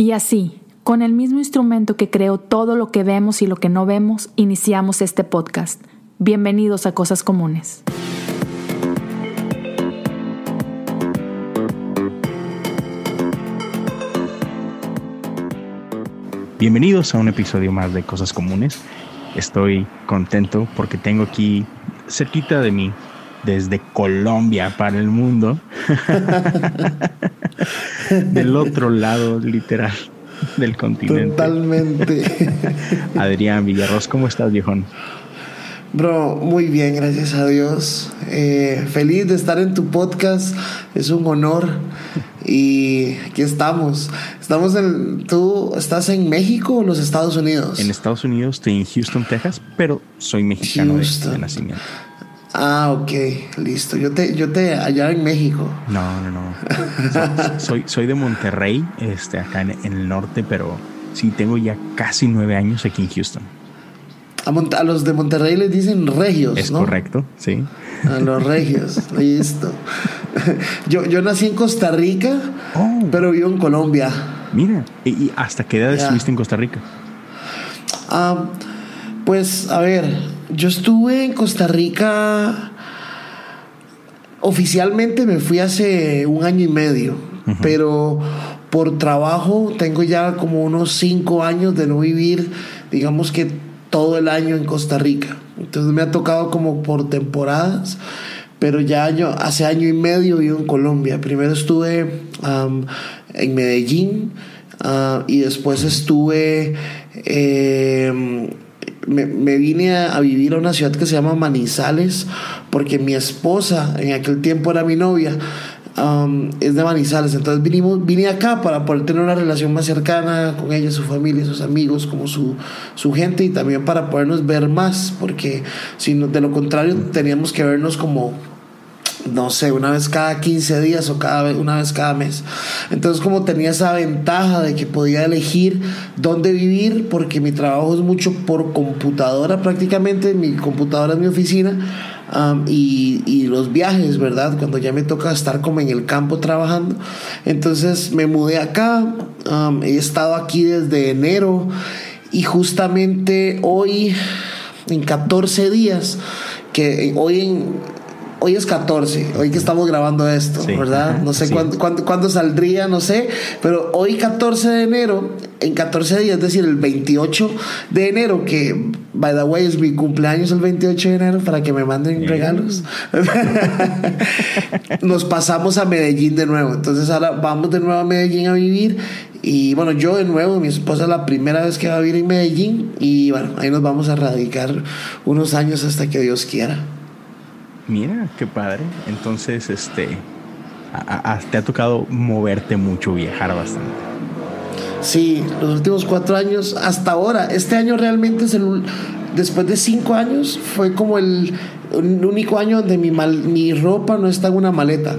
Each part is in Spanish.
Y así, con el mismo instrumento que creó todo lo que vemos y lo que no vemos, iniciamos este podcast. Bienvenidos a Cosas Comunes. Bienvenidos a un episodio más de Cosas Comunes. Estoy contento porque tengo aquí cerquita de mí, desde Colombia para el mundo, del otro lado literal del continente. Totalmente. Adrián Villarroz, ¿cómo estás, viejón? Bro, muy bien, gracias a Dios. Eh, feliz de estar en tu podcast, es un honor. Y aquí estamos. Estamos en. ¿Tú estás en México o en los Estados Unidos? En Estados Unidos, estoy en Houston, Texas, pero soy mexicano de, de, nacimiento. Ah, ok, listo. Yo te, yo te allá en México. No, no, no. soy, soy de Monterrey, este, acá en, en el norte, pero sí tengo ya casi nueve años aquí en Houston. A, a, los de Monterrey les dicen regios. Es ¿no? correcto, sí. A los regios, listo. Yo, yo nací en Costa Rica, oh. pero vivo en Colombia. Mira, ¿y hasta qué edad yeah. estuviste en Costa Rica? Um, pues, a ver, yo estuve en Costa Rica. Oficialmente me fui hace un año y medio, uh -huh. pero por trabajo tengo ya como unos cinco años de no vivir, digamos que todo el año en Costa Rica. Entonces me ha tocado como por temporadas, pero ya año, hace año y medio vivo en Colombia. Primero estuve um, en Medellín uh, y después estuve... Eh, me, me, vine a, vivir a una ciudad que se llama Manizales porque mi esposa en aquel tiempo era mi novia um, es de Manizales. Entonces vinimos, vine acá para poder tener una relación más cercana con ella, su familia, sus amigos como su, su gente y también para podernos ver más porque si de lo contrario teníamos que vernos como no sé, una vez cada 15 días o cada una vez cada mes. Entonces como tenía esa ventaja de que podía elegir dónde vivir, porque mi trabajo es mucho por computadora prácticamente, mi computadora es mi oficina, y, y, los viajes, ¿verdad? Cuando ya me toca estar como en el campo trabajando. Entonces me mudé acá, he estado aquí desde enero y justamente hoy, en 14 días, que hoy en hoy es 14, hoy que estamos grabando esto, sí, ¿verdad? Ajá, no sé sí. cuándo, cuándo, cuándo, saldría, no sé, pero hoy 14 de enero, en 14 días, es decir, el 28 de enero, que, by the way, es mi cumpleaños el 28 de enero, para que me manden yeah. regalos, nos pasamos a Medellín de nuevo, entonces ahora vamos de nuevo a Medellín a vivir y bueno, yo de nuevo, mi esposa es la primera vez que va a vivir en Medellín y bueno, ahí nos vamos a radicar unos años hasta que Dios quiera. Mira, qué padre. Entonces, este, te ha tocado moverte mucho, viajar bastante. Sí, los últimos cuatro años, hasta ahora. Este año realmente es el, después de cinco años, fue como el, único año donde mi, mi ropa no está en una maleta.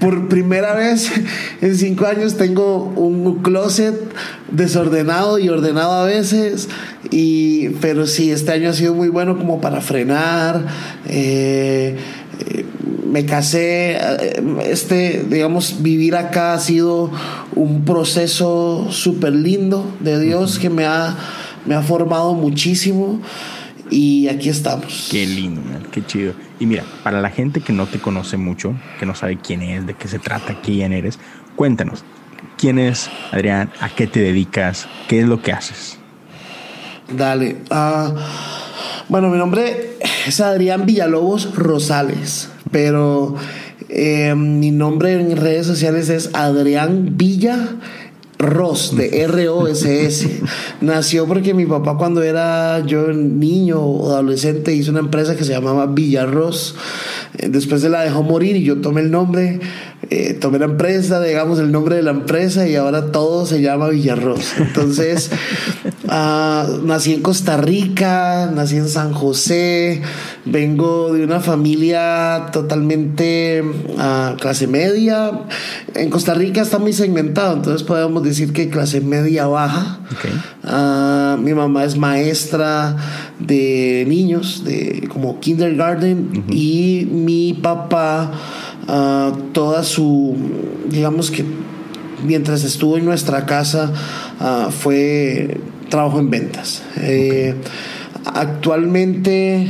Por primera vez en cinco años tengo un closet desordenado y ordenado a veces y pero sí este año ha sido muy bueno como para frenar eh, me casé este digamos vivir acá ha sido un proceso súper lindo de Dios que me ha me ha formado muchísimo y aquí estamos. Qué lindo, man. qué chido. Y mira, para la gente que no te conoce mucho, que no sabe quién es, de qué se trata, quién eres, cuéntanos, ¿quién es Adrián? ¿A qué te dedicas? ¿Qué es lo que haces? Dale. Uh, bueno, mi nombre es Adrián Villalobos Rosales, pero eh, mi nombre en redes sociales es Adrián Villa Ross, de R-O-S-S. Nació porque mi papá cuando era yo niño o adolescente hizo una empresa que se llamaba Villarroz. Después se la dejó morir y yo tomé el nombre, eh, tomé la empresa, digamos el nombre de la empresa y ahora todo se llama Villarroz. Entonces, uh, nací en Costa Rica, nací en San José, vengo de una familia totalmente uh, clase media. En Costa Rica está muy segmentado, entonces podemos decir que clase media baja. Okay. Uh, mi mamá es maestra de niños, de como kindergarten, uh -huh. y mi papá, uh, toda su, digamos que mientras estuvo en nuestra casa ah, fue trabajo en ventas. Eh, actualmente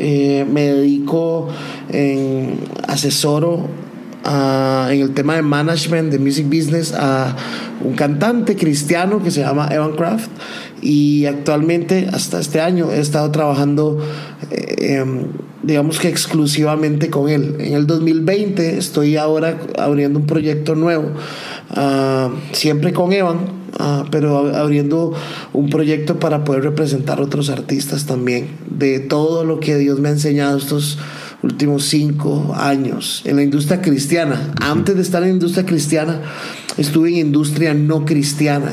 eh, me dedico en asesoro en el tema de management, de music business, a un cantante cristiano que se llama Evan Craft. Y actualmente, hasta este año, he estado trabajando, eh, em, digamos que exclusivamente con él. En el 2020 estoy ahora abriendo un proyecto nuevo, ah, siempre con Evan, Ah, pero abriendo un proyecto para poder representar otros artistas también, de todo lo que Dios me ha enseñado estos últimos cinco años en la industria cristiana. Antes de estar en la industria cristiana, estuve en industria no cristiana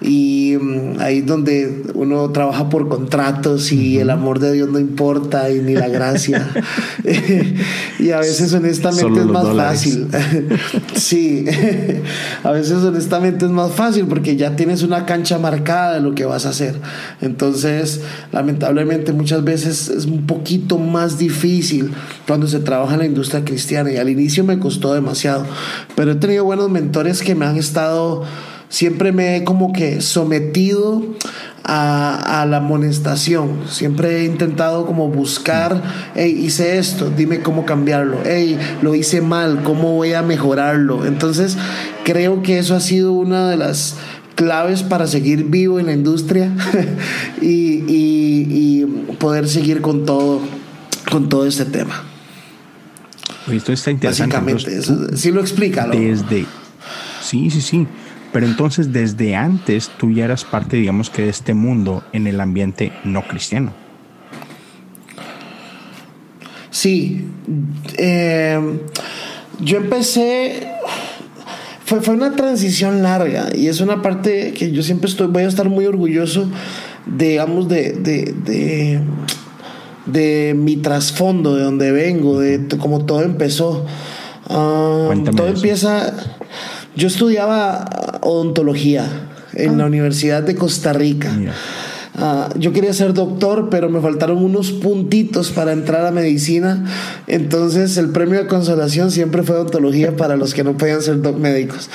y mm, ahí donde uno trabaja por contratos y el amor de Dios no importa y ni la gracia. y a veces honestamente es más fácil. sí, a veces honestamente es más fácil porque ya tienes una cancha marcada de lo que vas a hacer. Entonces, lamentablemente muchas veces es un poquito más difícil cuando se trabaja en la industria cristiana y al inicio me costó demasiado, pero he tenido buenos mentores que me han estado siempre me he como que sometido a, la amonestación. Siempre he intentado como buscar, hey, hice esto, dime cómo cambiarlo. Hey, lo hice mal, ¿cómo voy a mejorarlo? Entonces, creo que eso ha sido una de las claves para seguir vivo en la industria y, y, poder seguir con todo, con todo este tema. esto está interesante. Básicamente, sí lo explica. Desde, sí, sí, sí. Pero entonces desde antes tú ya eras parte, digamos que de este mundo en el ambiente no cristiano. Sí, eh, yo empecé, fue, fue una transición larga y es una parte que yo siempre estoy, voy a estar muy orgulloso, digamos, de, de, de, de mi trasfondo, de donde vengo, de cómo todo empezó. Ah, todo empieza yo estudiaba odontología en la ah. Universidad de Costa Rica. Ah, yo quería ser doctor, pero me faltaron unos puntitos para entrar a medicina. Entonces el premio de consolación siempre fue odontología para los que no podían ser médicos.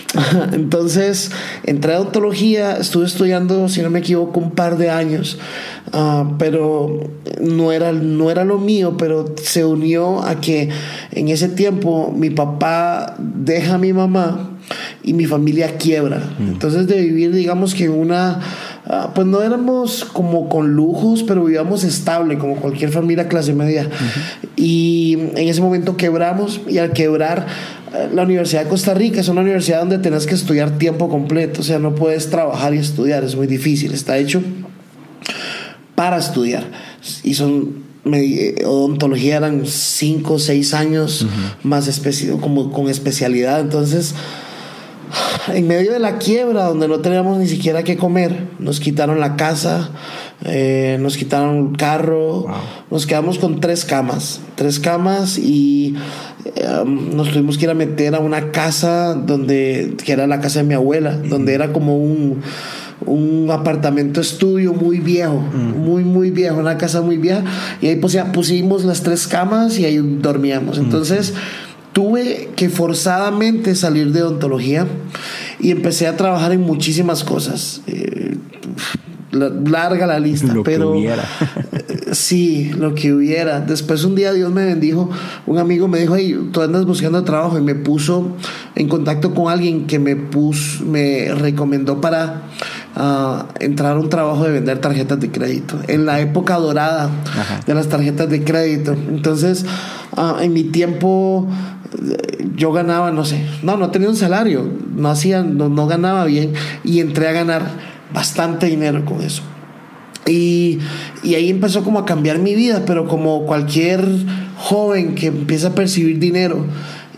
Entonces entré a odontología, estuve estudiando, si no me equivoco, un par de años, ah, pero no era, no era lo mío, pero se unió a que en ese tiempo mi papá deja a mi mamá y mi familia quiebra. Mm. Entonces de vivir, digamos que en una Ah, pues no éramos como con lujos, pero vivíamos estable, como cualquier familia clase media. Y en ese momento quebramos y al quebrar eh, la Universidad de Costa Rica es una universidad donde tenés que estudiar tiempo completo, o sea, no puedes trabajar y estudiar, es muy difícil, está hecho para estudiar. Y son eh, odontología eran cinco o seis años más como con especialidad, entonces en medio de la quiebra, donde no teníamos ni siquiera que comer, nos quitaron la casa, eh, nos quitaron el carro, nos quedamos con tres camas, tres camas y em, nos tuvimos que ir a meter a una casa donde, que era la casa de mi abuela, donde era como un, un apartamento estudio muy viejo, muy, muy viejo, una casa muy vieja, y ahí pues ya pusimos las tres camas y ahí dormíamos. Entonces, tuve que forzadamente salir de odontología y empecé a trabajar en muchísimas cosas. Eh, larga la lista, pero hubiera. sí, lo que hubiera. Después un día Dios me bendijo, un amigo me dijo, hey, tú andas buscando trabajo y me puso en contacto con alguien que me puso, me recomendó para uh, entrar a un trabajo de vender tarjetas de crédito, en la época dorada de las tarjetas de crédito. Entonces, uh, en mi tiempo yo ganaba, no sé, no, no tenía un salario, no hacía, no, ganaba bien y entré a ganar bastante dinero con eso. Y, y, ahí empezó como a cambiar mi vida, pero como cualquier joven que empieza a percibir dinero,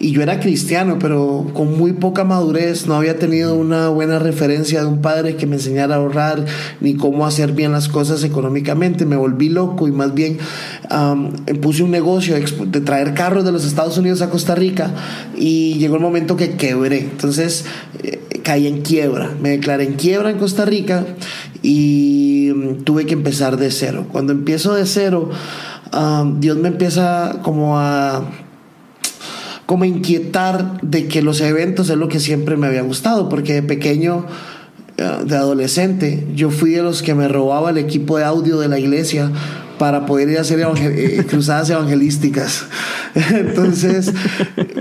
y yo era cristiano, pero con muy poca madurez, no había tenido una buena referencia de un padre que me enseñara a ahorrar ni cómo hacer bien las cosas económicamente. Me volví loco y más bien puse un negocio de traer carros de los Estados Unidos a Costa Rica y llegó el momento que quebré. Entonces eh, caí en quiebra, me declaré en quiebra en Costa Rica y mm, tuve que empezar de cero. Cuando empiezo de cero, Dios me empieza como a como inquietar de que los eventos es lo que siempre me había gustado, porque de pequeño eh, de adolescente, yo fui de los que me robaba el equipo de audio de la iglesia para poder ir a hacer eh, cruzadas evangelísticas. Entonces,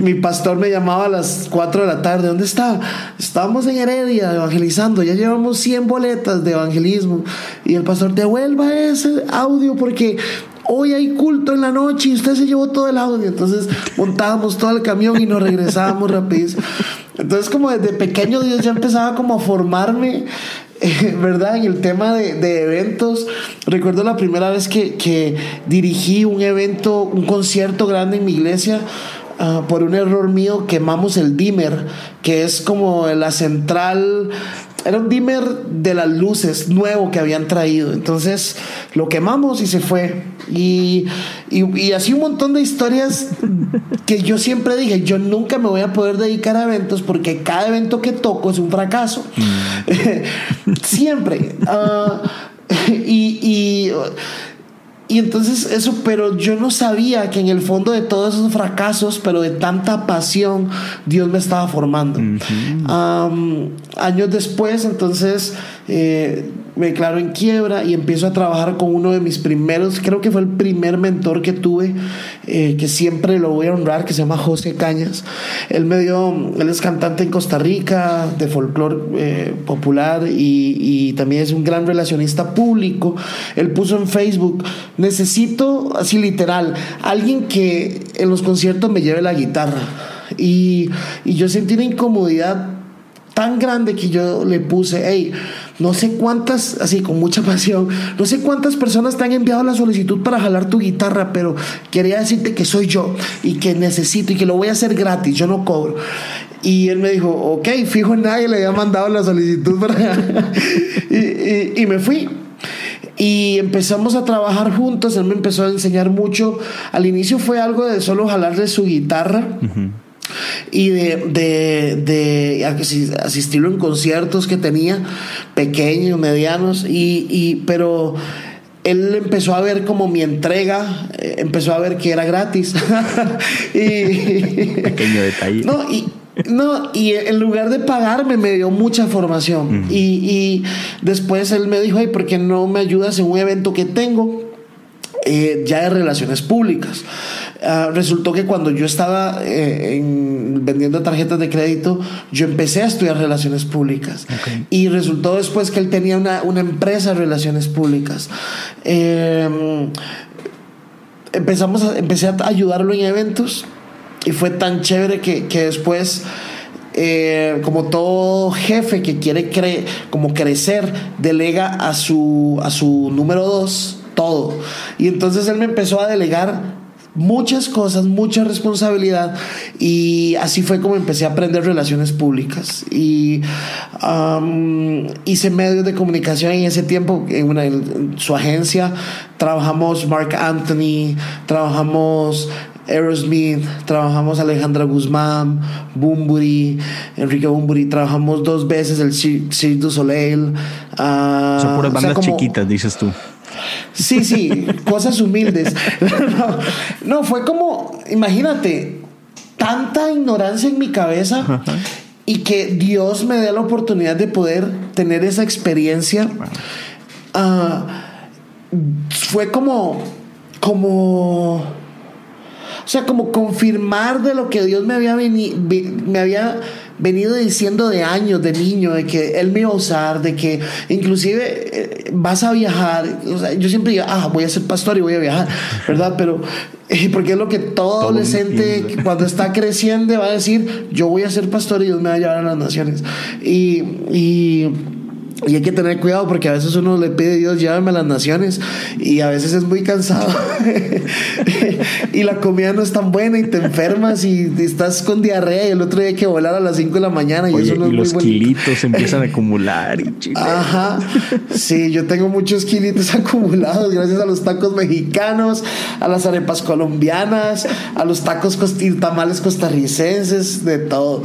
mi pastor me llamaba a las 4 de la tarde, ¿dónde está? Estábamos en Heredia evangelizando, ya llevamos 100 boletas de evangelismo. Y el pastor, devuelva ese audio porque hoy hay culto en la noche y usted se llevó todo el audio. Entonces montábamos todo el camión y nos regresábamos rapidísimo. Entonces como desde pequeño Dios ya empezaba como a formarme ¿verdad? En el tema de, eventos, recuerdo la primera vez que, dirigí un evento, un concierto grande en mi iglesia. Ah, por un error mío quemamos el dimmer, que es como la central era un dimmer de las luces nuevo que habían traído. Entonces lo quemamos y se fue. Y, y, así un montón de historias que yo siempre dije, yo nunca me voy a poder dedicar a eventos porque cada evento que toco es un fracaso. Mm. siempre. Ah, y, y y entonces eso, pero yo no sabía que en el fondo de todos esos fracasos, pero de tanta pasión, Dios me estaba formando. años después, entonces eh, me declaro en quiebra y empiezo a trabajar con uno de mis primeros, creo que fue el primer mentor que tuve, eh, que siempre lo voy a honrar, que se llama José Cañas. Él me dio, él es cantante en Costa Rica, de folclore eh, popular y, y también es un gran relacionista público. Él puso en Facebook, necesito, así literal, alguien que en los conciertos me lleve la guitarra. Y, y yo sentí una incomodidad tan grande que yo le puse, hey, no sé cuántas, así con mucha pasión, no sé cuántas personas te han enviado la solicitud para jalar tu guitarra, pero quería decirte que soy yo y que necesito y que lo voy a hacer gratis, yo no cobro. Y él me dijo, ok, fijo, nadie le había mandado la solicitud para... y, y, me fui. Y empezamos a trabajar juntos, él me empezó a enseñar mucho. Al inicio fue algo de solo jalarle su guitarra y de, de, de, asistirlo en conciertos que tenía, pequeños, medianos, y, y, pero él empezó a ver como mi entrega, eh, empezó a ver que era gratis. y, Pequeño detalle. No, y, no, y en lugar de pagarme me dio mucha formación. y, y, después él me dijo, ay, ¿por qué no me ayudas en un evento que tengo? Eh, ya de relaciones públicas. Ah, resultó que cuando yo estaba eh, vendiendo tarjetas de crédito, yo empecé a estudiar relaciones públicas. Y resultó después que él tenía una, empresa de relaciones públicas. Em, empezamos a, empecé a ayudarlo en eventos y fue tan chévere que, después... Eh, como todo jefe que quiere como crecer, delega a su, a su número dos todo. Y entonces él me empezó a delegar muchas cosas, mucha responsabilidad y así fue como empecé a aprender relaciones públicas y hice medios de comunicación en ese tiempo en, una, su agencia trabajamos Mark Anthony trabajamos Aerosmith, trabajamos Alejandra Guzmán, Bumburi, Enrique Bumburi, trabajamos dos veces el Cirque du Soleil. Uh, Son puras bandas chiquitas, dices tú. Sí, sí, cosas humildes. No, fue como, imagínate, tanta ignorancia en mi cabeza y que Dios me dé la oportunidad de poder tener esa experiencia. Ah, fue como, como, o sea, como confirmar de lo que Dios me había, me había venido diciendo de años, de niño, de que él me iba a usar, de que inclusive eh, vas a viajar. O sea, yo siempre digo, ah, voy a ser pastor y voy a viajar, ¿verdad? Pero eh, porque es lo que todo, adolescente cuando está creciendo va a decir, yo voy a ser pastor y Dios me va a llevar a las naciones. Y, y y hay que tener cuidado porque a veces uno le pide a Dios llévame a las naciones y a veces es muy cansado y la comida no es tan buena y te enfermas y estás con diarrea y el otro día hay que volar a las 5 de la mañana y eso no y los kilitos empiezan a acumular y Ajá. Sí, yo tengo muchos kilitos acumulados gracias a los tacos mexicanos, a las arepas colombianas, a los tacos y tamales costarricenses, de todo.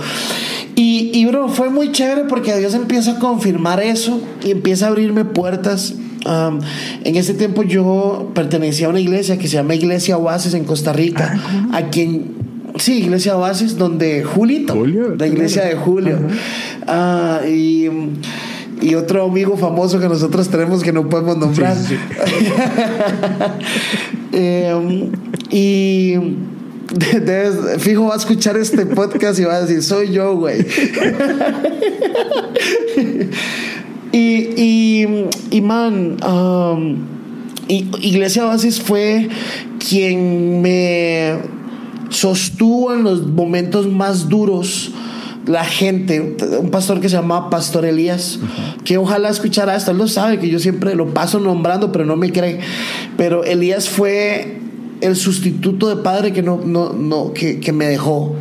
Y, y, bro, fue muy chévere porque Dios empieza a confirmar eso y empieza a abrirme puertas. en ese tiempo yo pertenecía a una iglesia que se llama Iglesia Oasis en Costa Rica, ah, a quien Sí, Iglesia Oasis, donde Julito, Julio, la iglesia de Julio. Ah, y, y otro amigo famoso que nosotros tenemos que no podemos nombrar. Sí, sí, Eh, y fijo va a escuchar este podcast y va a decir, soy yo, güey. y, y, y, man, um, y- Iglesia Oasis fue quien me sostuvo en los momentos más duros la gente, un pastor que se llamaba Pastor Elías, que ojalá escuchara esto, él lo sabe, que yo siempre lo paso nombrando, pero no me cree. Pero Elías fue el sustituto de padre que, no, no, no, que, que me dejó.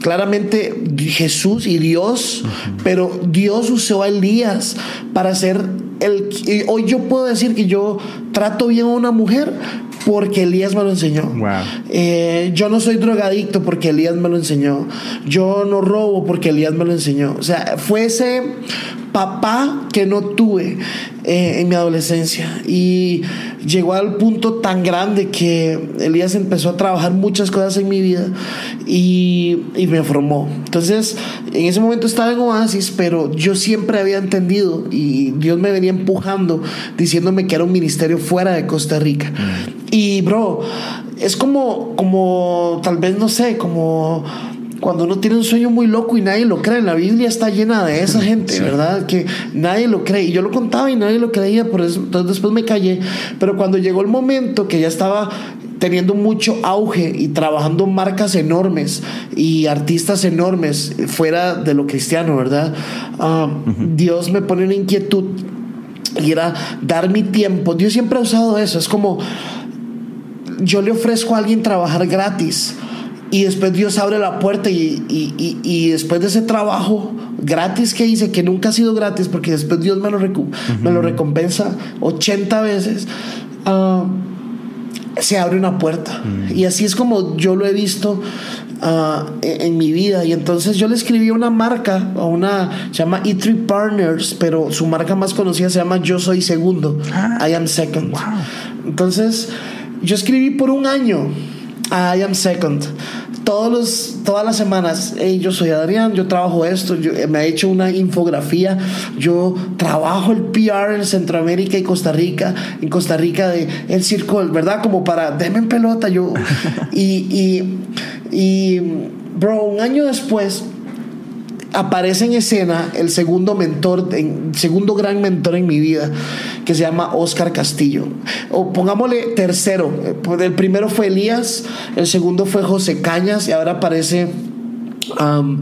Claramente Jesús y Dios, pero Dios usó a Elías para ser el... hoy yo puedo decir que yo trato bien a una mujer porque Elías me lo enseñó. Wow. Eh, yo no soy drogadicto porque Elías me lo enseñó. Yo no robo porque Elías me lo enseñó. O sea, fue ese papá que no tuve eh, en mi adolescencia. Y llegó al punto tan grande que Elías empezó a trabajar muchas cosas en mi vida y, y me formó. Entonces, en ese momento estaba en Oasis, pero yo siempre había entendido y Dios me venía empujando diciéndome que era un ministerio fuera de Costa Rica. Y, bro, es como, como, tal vez, no sé, como cuando uno tiene un sueño muy loco y nadie lo cree. La Biblia está llena de esa gente, ¿verdad? Que nadie lo cree. Y yo lo contaba y nadie lo creía, por eso entonces después me callé. Pero cuando llegó el momento que ya estaba teniendo mucho auge y trabajando marcas enormes y artistas enormes fuera de lo cristiano, ¿verdad? Ah, Dios me pone una inquietud y era dar mi tiempo. Dios siempre ha usado eso. Es como yo le ofrezco a alguien trabajar gratis y después Dios abre la puerta y, y- y- y después de ese trabajo gratis que hice, que nunca ha sido gratis porque después Dios me lo, me lo recompensa 80 veces, ah, se abre una puerta. Y así es como yo lo he visto ah, en, en mi vida. Y entonces yo le escribí a una marca, a una, se llama E3 Partners, pero su marca más conocida se llama Yo Soy Segundo. Ah. I Am Second. Wow. Entonces, yo escribí por un año a I Am Second. Todos los, todas las semanas, hey, yo soy Adrián, yo trabajo esto, yo, eh, me ha hecho una infografía, yo trabajo el PR en Centroamérica y Costa Rica, en Costa Rica de el circo, ¿verdad? Como para, denme en pelota, yo. y, y, y, bro, un año después, aparece en escena el segundo mentor, en- segundo gran mentor en mi vida, que se llama Oscar Castillo. O pongámosle tercero. eh, pues El primero fue Elías, el segundo fue José Cañas y ahora aparece. Um,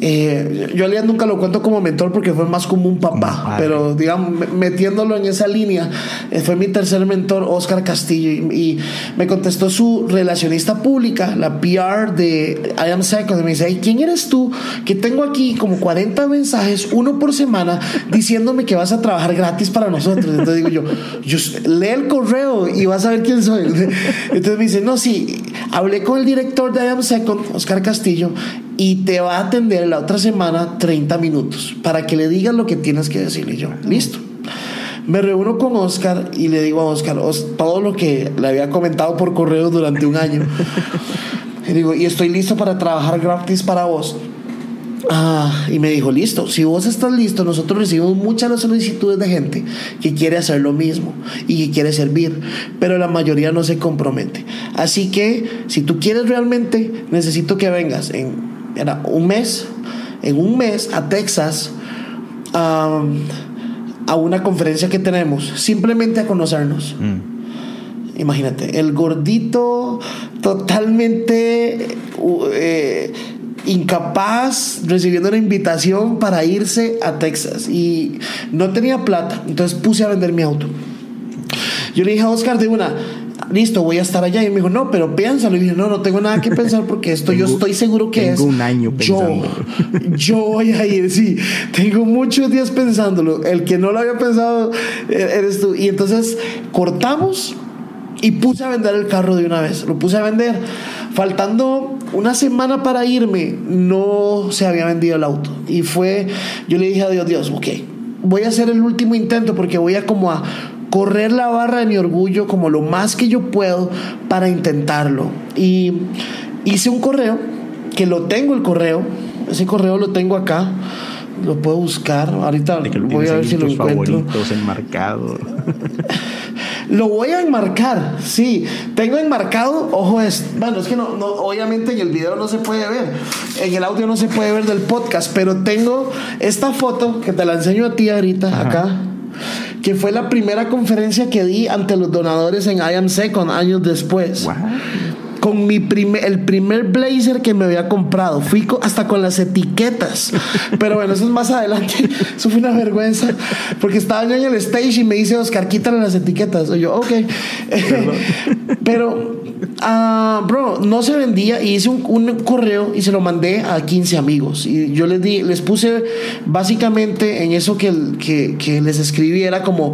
eh, yo a Elías nunca lo cuento como mentor porque fue más como un papá, pero digamos, me- metiéndolo en esa línea, eh, fue mi tercer mentor, Oscar Castillo, y, y me contestó su relacionista pública, la PR de I Am Second, y me dice, "Hey, ¿quién eres tú? Que tengo aquí como 40 mensajes, uno por semana, diciéndome que vas a trabajar gratis para nosotros. Entonces digo yo, yo lee el correo y vas a ver quién soy. Entonces me dice, no, sí, hablé con el director de I Am Second, Oscar Castillo, y te va a atender la otra semana 30 minutos para que le digas lo que tienes que decirle. Y yo, listo. Me reúno con Oscar y le digo a Oscar Os- todo lo que le había comentado por correo durante un año. y digo, y estoy listo para trabajar gratis para vos. Ah, y me dijo, listo, si vos estás listo, nosotros recibimos muchas solicitudes de gente que quiere hacer lo mismo y que quiere servir, pero la mayoría no se compromete. Así que si tú quieres realmente, necesito que vengas en era, un mes, en un mes a Texas a una conferencia que tenemos, simplemente a conocernos. Imagínate, el gordito totalmente eh, incapaz recibiendo una invitación para irse a Texas y no tenía plata, entonces puse a vender mi auto. Yo le dije a Oscar de una, listo, voy a estar allá. Y me dijo, no, pero piénsalo. Y dije, no, no tengo nada que pensar porque esto yo Tengo- estoy seguro que es. tengo un año yo, pensándolo. yo voy a ir, sí. Tengo muchos días pensándolo. El que no lo había pensado eh, eres tú. Y entonces cortamos y puse a vender el carro de una vez. Lo puse a vender. Faltando una semana para irme, no se había vendido el auto. Y fue, yo le dije a Dios, Dios, ok, voy a hacer el último intento porque voy a como a correr la barra de mi orgullo como lo más que yo puedo para intentarlo. Y hice un correo, que lo tengo el correo, ese correo lo tengo acá, lo puedo buscar, ahorita voy a ver si lo encuentro. enmarcado. Lo voy a enmarcar, sí. Tengo enmarcado, ojo, es. Bueno, es que no, no, obviamente en el video no se puede ver. En el audio no se puede ver del podcast, pero tengo esta foto que te la enseño a ti ahorita, acá. Que fue la primera conferencia que di ante los donadores en I Am Second años después con mi primer, el primer blazer que me había comprado. Fui hasta con las etiquetas. Pero bueno, eso es más adelante. Eso fue una vergüenza. Porque estaba yo en el stage y me dice, Oscar, quítale las etiquetas. Y yo, ok. Pero, uh, bro, no se vendía. Y hice un, correo y se lo mandé a 15 amigos. Y yo les di, les puse básicamente en eso que, que, que les escribí era como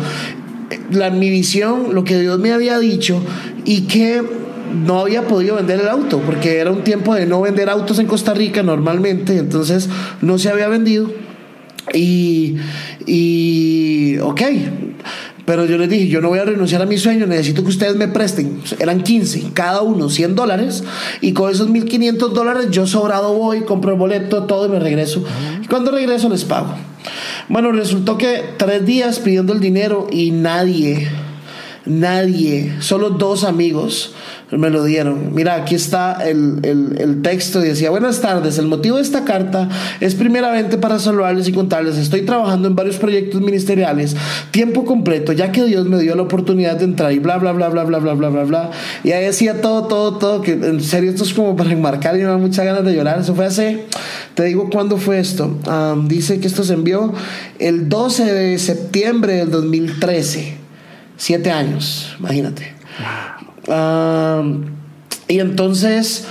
la, mi visión, lo que Dios me había dicho y que no había podido vender el auto porque era un tiempo de no vender autos en Costa Rica normalmente, entonces no se había vendido. Y, y ok, pero yo les dije, yo no voy a renunciar a mi sueño, necesito que ustedes me presten. Eran 15, cada uno 100 dólares. Y con esos 1.500 dólares yo sobrado voy, compro el boleto, todo y me regreso. Y cuando regreso les pago. Bueno, resultó que tres días pidiendo el dinero y nadie, nadie, solo dos amigos me lo dieron. Mira, aquí está el, el, texto y decía, buenas tardes, el motivo de esta carta es primeramente para saludarles y contarles, estoy trabajando en varios proyectos ministeriales, tiempo completo, ya que Dios me dio la oportunidad de entrar y bla, bla, bla, bla, bla, bla, bla, bla, bla. Y ahí decía todo, todo, todo, que en serio esto es como para enmarcar y me da muchas ganas de llorar. Eso fue hace, te digo cuándo fue esto. dice que esto se envió el 12 de septiembre del 2013. Siete años, imagínate y entonces,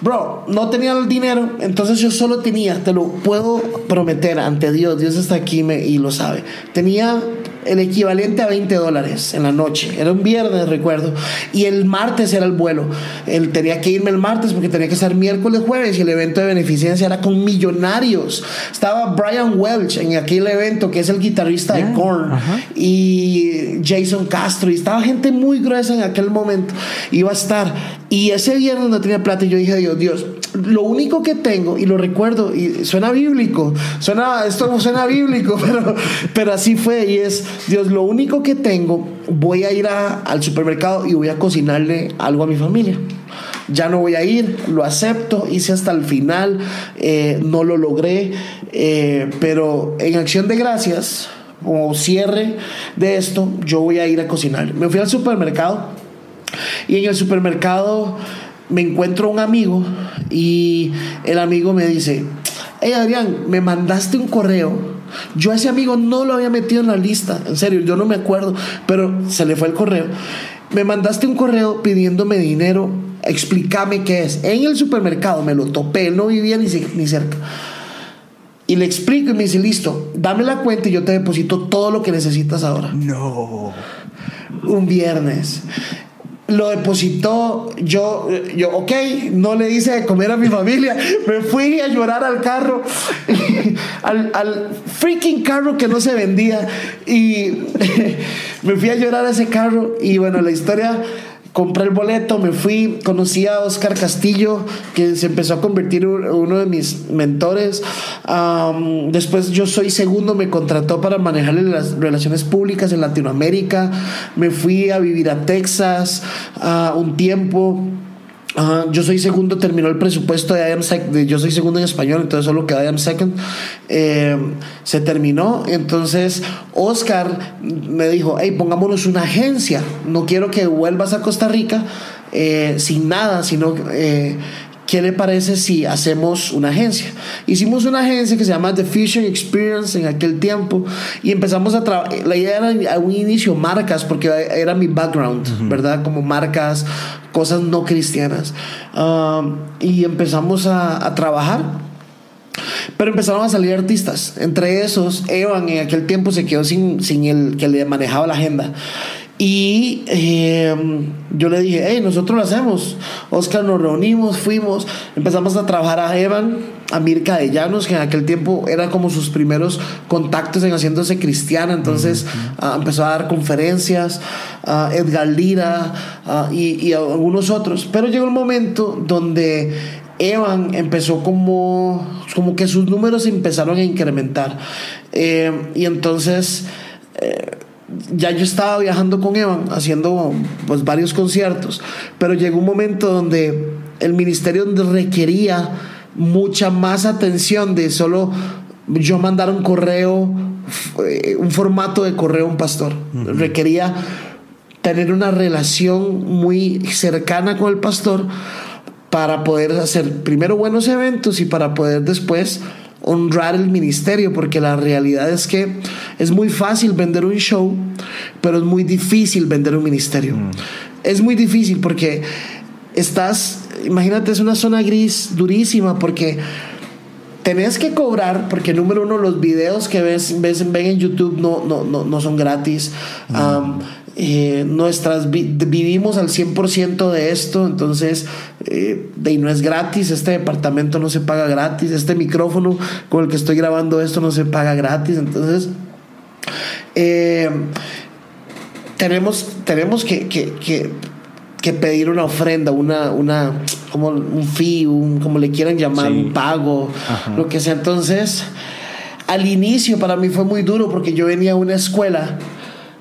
bro, no tenía el dinero, entonces yo solo tenía, te lo puedo prometer ante Dios, Dios está aquí y lo sabe. Tenía el equivalente a 20 dólares en la noche. Era un viernes, recuerdo. Y el martes era el vuelo. Él tenía que irme el martes porque tenía que ser miércoles, jueves. Y el evento de beneficencia era con millonarios. Estaba Brian Welch en aquel evento, que es el guitarrista de Korn. Y Jason Castro. Y estaba gente muy gruesa en aquel momento. Iba a estar. Y ese viernes no tenía plata. Y yo dije, Dios, Dios, lo único que tengo, y lo recuerdo, y suena bíblico. Suena, esto suena bíblico, pero, pero así fue. Y es Dios, lo único que tengo, voy a ir al supermercado y voy a cocinarle algo a mi familia. Ya no voy a ir, lo acepto, hice hasta el final, eh, no lo logré, eh, pero en acción de gracias, como cierre de esto, yo voy a ir a cocinar. Me fui al supermercado y en el supermercado me encuentro un amigo y el amigo me dice, hey Adrián, me mandaste un correo yo a ese amigo no lo había metido en la lista, en serio, yo no me acuerdo, pero se le fue el correo. Me mandaste un correo pidiéndome dinero, explícame qué es. En el supermercado me lo topé, no vivía ni, ni cerca. Y le explico y me dice, listo, dame la cuenta y yo te deposito todo lo que necesitas ahora. No. Un viernes lo depositó, yo, yo, ok, no le hice de comer a mi familia, me fui a llorar al carro, al, al, freaking carro que no se vendía, y me fui a llorar a ese carro, y bueno, la historia compré el boleto, me fui, conocí a Oscar Castillo, que se empezó a convertir en uno de mis mentores. después yo soy segundo, me contrató para manejar las relaciones públicas en Latinoamérica. Me fui a vivir a Texas uh, un tiempo yo soy segundo, terminó el presupuesto de I am second, yo soy segundo en español, entonces solo queda I am second. Eh, se terminó, entonces Oscar me dijo, hey, pongámonos una agencia, no quiero que vuelvas a Costa Rica eh, sin nada, sino eh, ¿qué le parece si hacemos una agencia? Hicimos una agencia que se llama The Fusion Experience en aquel tiempo y empezamos a trabajar, la idea era a un inicio marcas, porque era mi background, ¿verdad? Como marcas, cosas no cristianas. Um, y empezamos a, a trabajar. Pero empezaron a salir artistas. Entre esos, Evan en aquel tiempo se quedó sin, sin el que le manejaba la agenda. Y em, yo le dije, hey, nosotros lo hacemos. Oscar, nos reunimos, fuimos, empezamos a trabajar a Evan. a Mirka de Llanos, que en aquel tiempo era como sus primeros contactos en haciéndose cristiana, entonces ah, empezó a dar conferencias, a Edgar Lira y, y algunos otros. Pero llegó el momento donde Evan empezó como, como que sus números empezaron a incrementar. Eh, y entonces eh, ya yo estaba viajando con Evan, haciendo pues varios conciertos, pero llegó un momento donde el ministerio requería mucha más atención de solo yo mandar un correo, eh, un formato de correo a un pastor. Requería tener una relación muy cercana con el pastor para poder hacer primero buenos eventos y para poder después honrar el ministerio, porque la realidad es que es muy fácil vender un show, pero es muy difícil vender un ministerio. Mm. Es muy difícil porque estás, imagínate, es una zona gris durísima porque tenés que cobrar, porque número uno, los videos que ves, ves ven en YouTube no, no, no, no son gratis. Mm. Eh, nuestras vivimos al 100% de esto, entonces eh, y no es gratis, este departamento no se paga gratis, este micrófono con el que estoy grabando esto no se paga gratis, entonces eh, tenemos, tenemos que, que, que, pedir una ofrenda, una, una como un fee, un, como le quieran llamar, un pago, lo que sea. Entonces, al inicio para mí fue muy duro porque yo venía a una escuela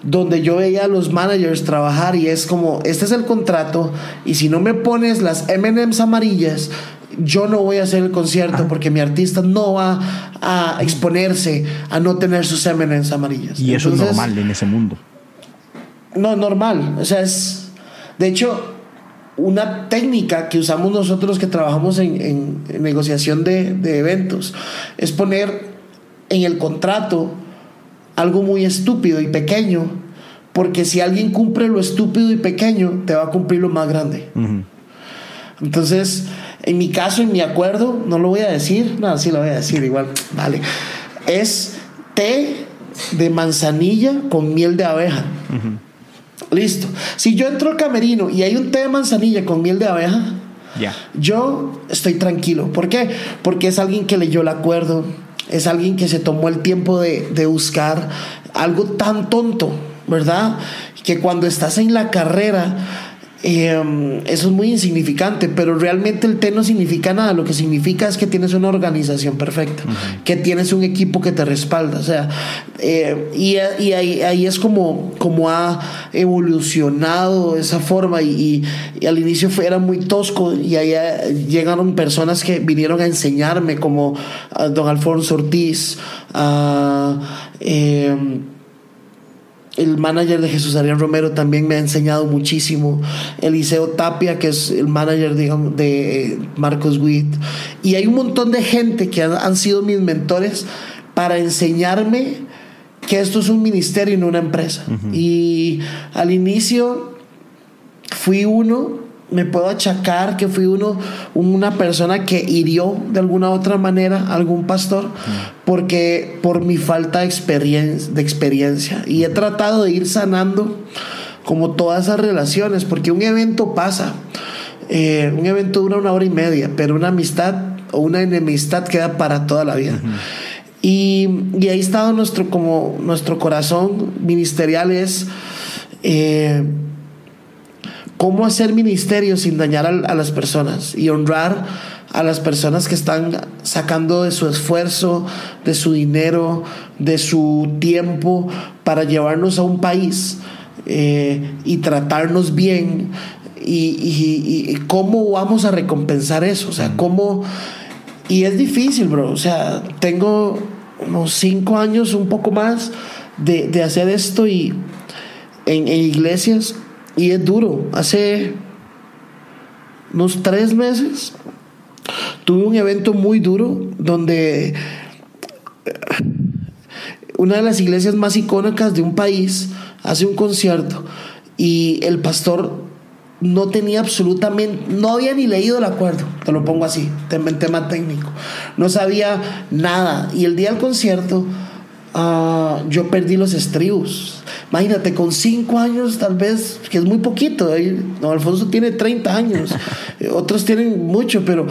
donde yo veía a los managers trabajar y es como, este es el contrato y si no me pones las MMs amarillas, yo no voy a hacer el concierto porque mi artista no va a exponerse a no tener sus MMs amarillas. Y eso es normal en ese mundo. No, normal. O sea, es. De hecho, una técnica que usamos nosotros que trabajamos en, negociación de, de eventos es poner en el contrato algo muy estúpido y pequeño, porque si alguien cumple lo estúpido y pequeño, te va a cumplir lo más grande. Entonces, en mi caso, en mi acuerdo, no lo voy a decir, no, sí lo voy a decir igual, vale, es té de manzanilla con miel de abeja. Listo. Si yo entro al camerino y hay un té de manzanilla con miel de abeja, yo estoy tranquilo. ¿Por qué? Porque es alguien que leyó el acuerdo, es alguien que se tomó el tiempo de, de buscar algo tan tonto, ¿verdad? Que cuando estás en la carrera Em, eso es muy insignificante, pero realmente el té no significa nada. Lo que significa es que tienes una organización perfecta, que tienes un equipo que te respalda. O sea, eh, y, ahí, es como, como ha evolucionado esa forma. Y, al inicio fue, era muy tosco, y ahí eh, llegaron personas que vinieron a enseñarme, como don Alfonso Ortiz, a. Em, el manager de Jesús Arián Romero también me ha enseñado muchísimo. Eliseo Tapia, que es el manager digamos, de Marcos Witt. Y hay un montón de gente que han, sido mis mentores para enseñarme que esto es un ministerio y no una empresa. Y al inicio fui uno me puedo achacar que fui uno, una persona que hirió de alguna otra manera a algún pastor, porque por mi falta de experiencia, de experiencia. Y he tratado de ir sanando como todas esas relaciones, porque un evento pasa, eh, un evento dura una hora y media, pero una amistad o una enemistad queda para toda la vida. y, y, ahí estado nuestro, como nuestro corazón ministerial es... Eh, cómo hacer ministerio sin dañar a, las personas y honrar a las personas que están sacando de su esfuerzo, de su dinero, de su tiempo para llevarnos a un país eh, y tratarnos bien. Y, cómo vamos a recompensar eso, o sea, cómo... Y es difícil, bro, o sea, tengo unos cinco años, un poco más, de, hacer esto y en iglesias y es duro. Hace unos tres meses tuve un evento muy duro donde eh, una de las iglesias más icónicas de un país hace un concierto y el pastor no tenía absolutamente, no había ni leído el acuerdo, te lo pongo así, en tema técnico, no sabía nada. Y el día del concierto ah, yo perdí los estribos. Imagínate, con cinco años tal vez, que es muy poquito, no, Alfonso tiene 30 años, eh, otros tienen mucho, pero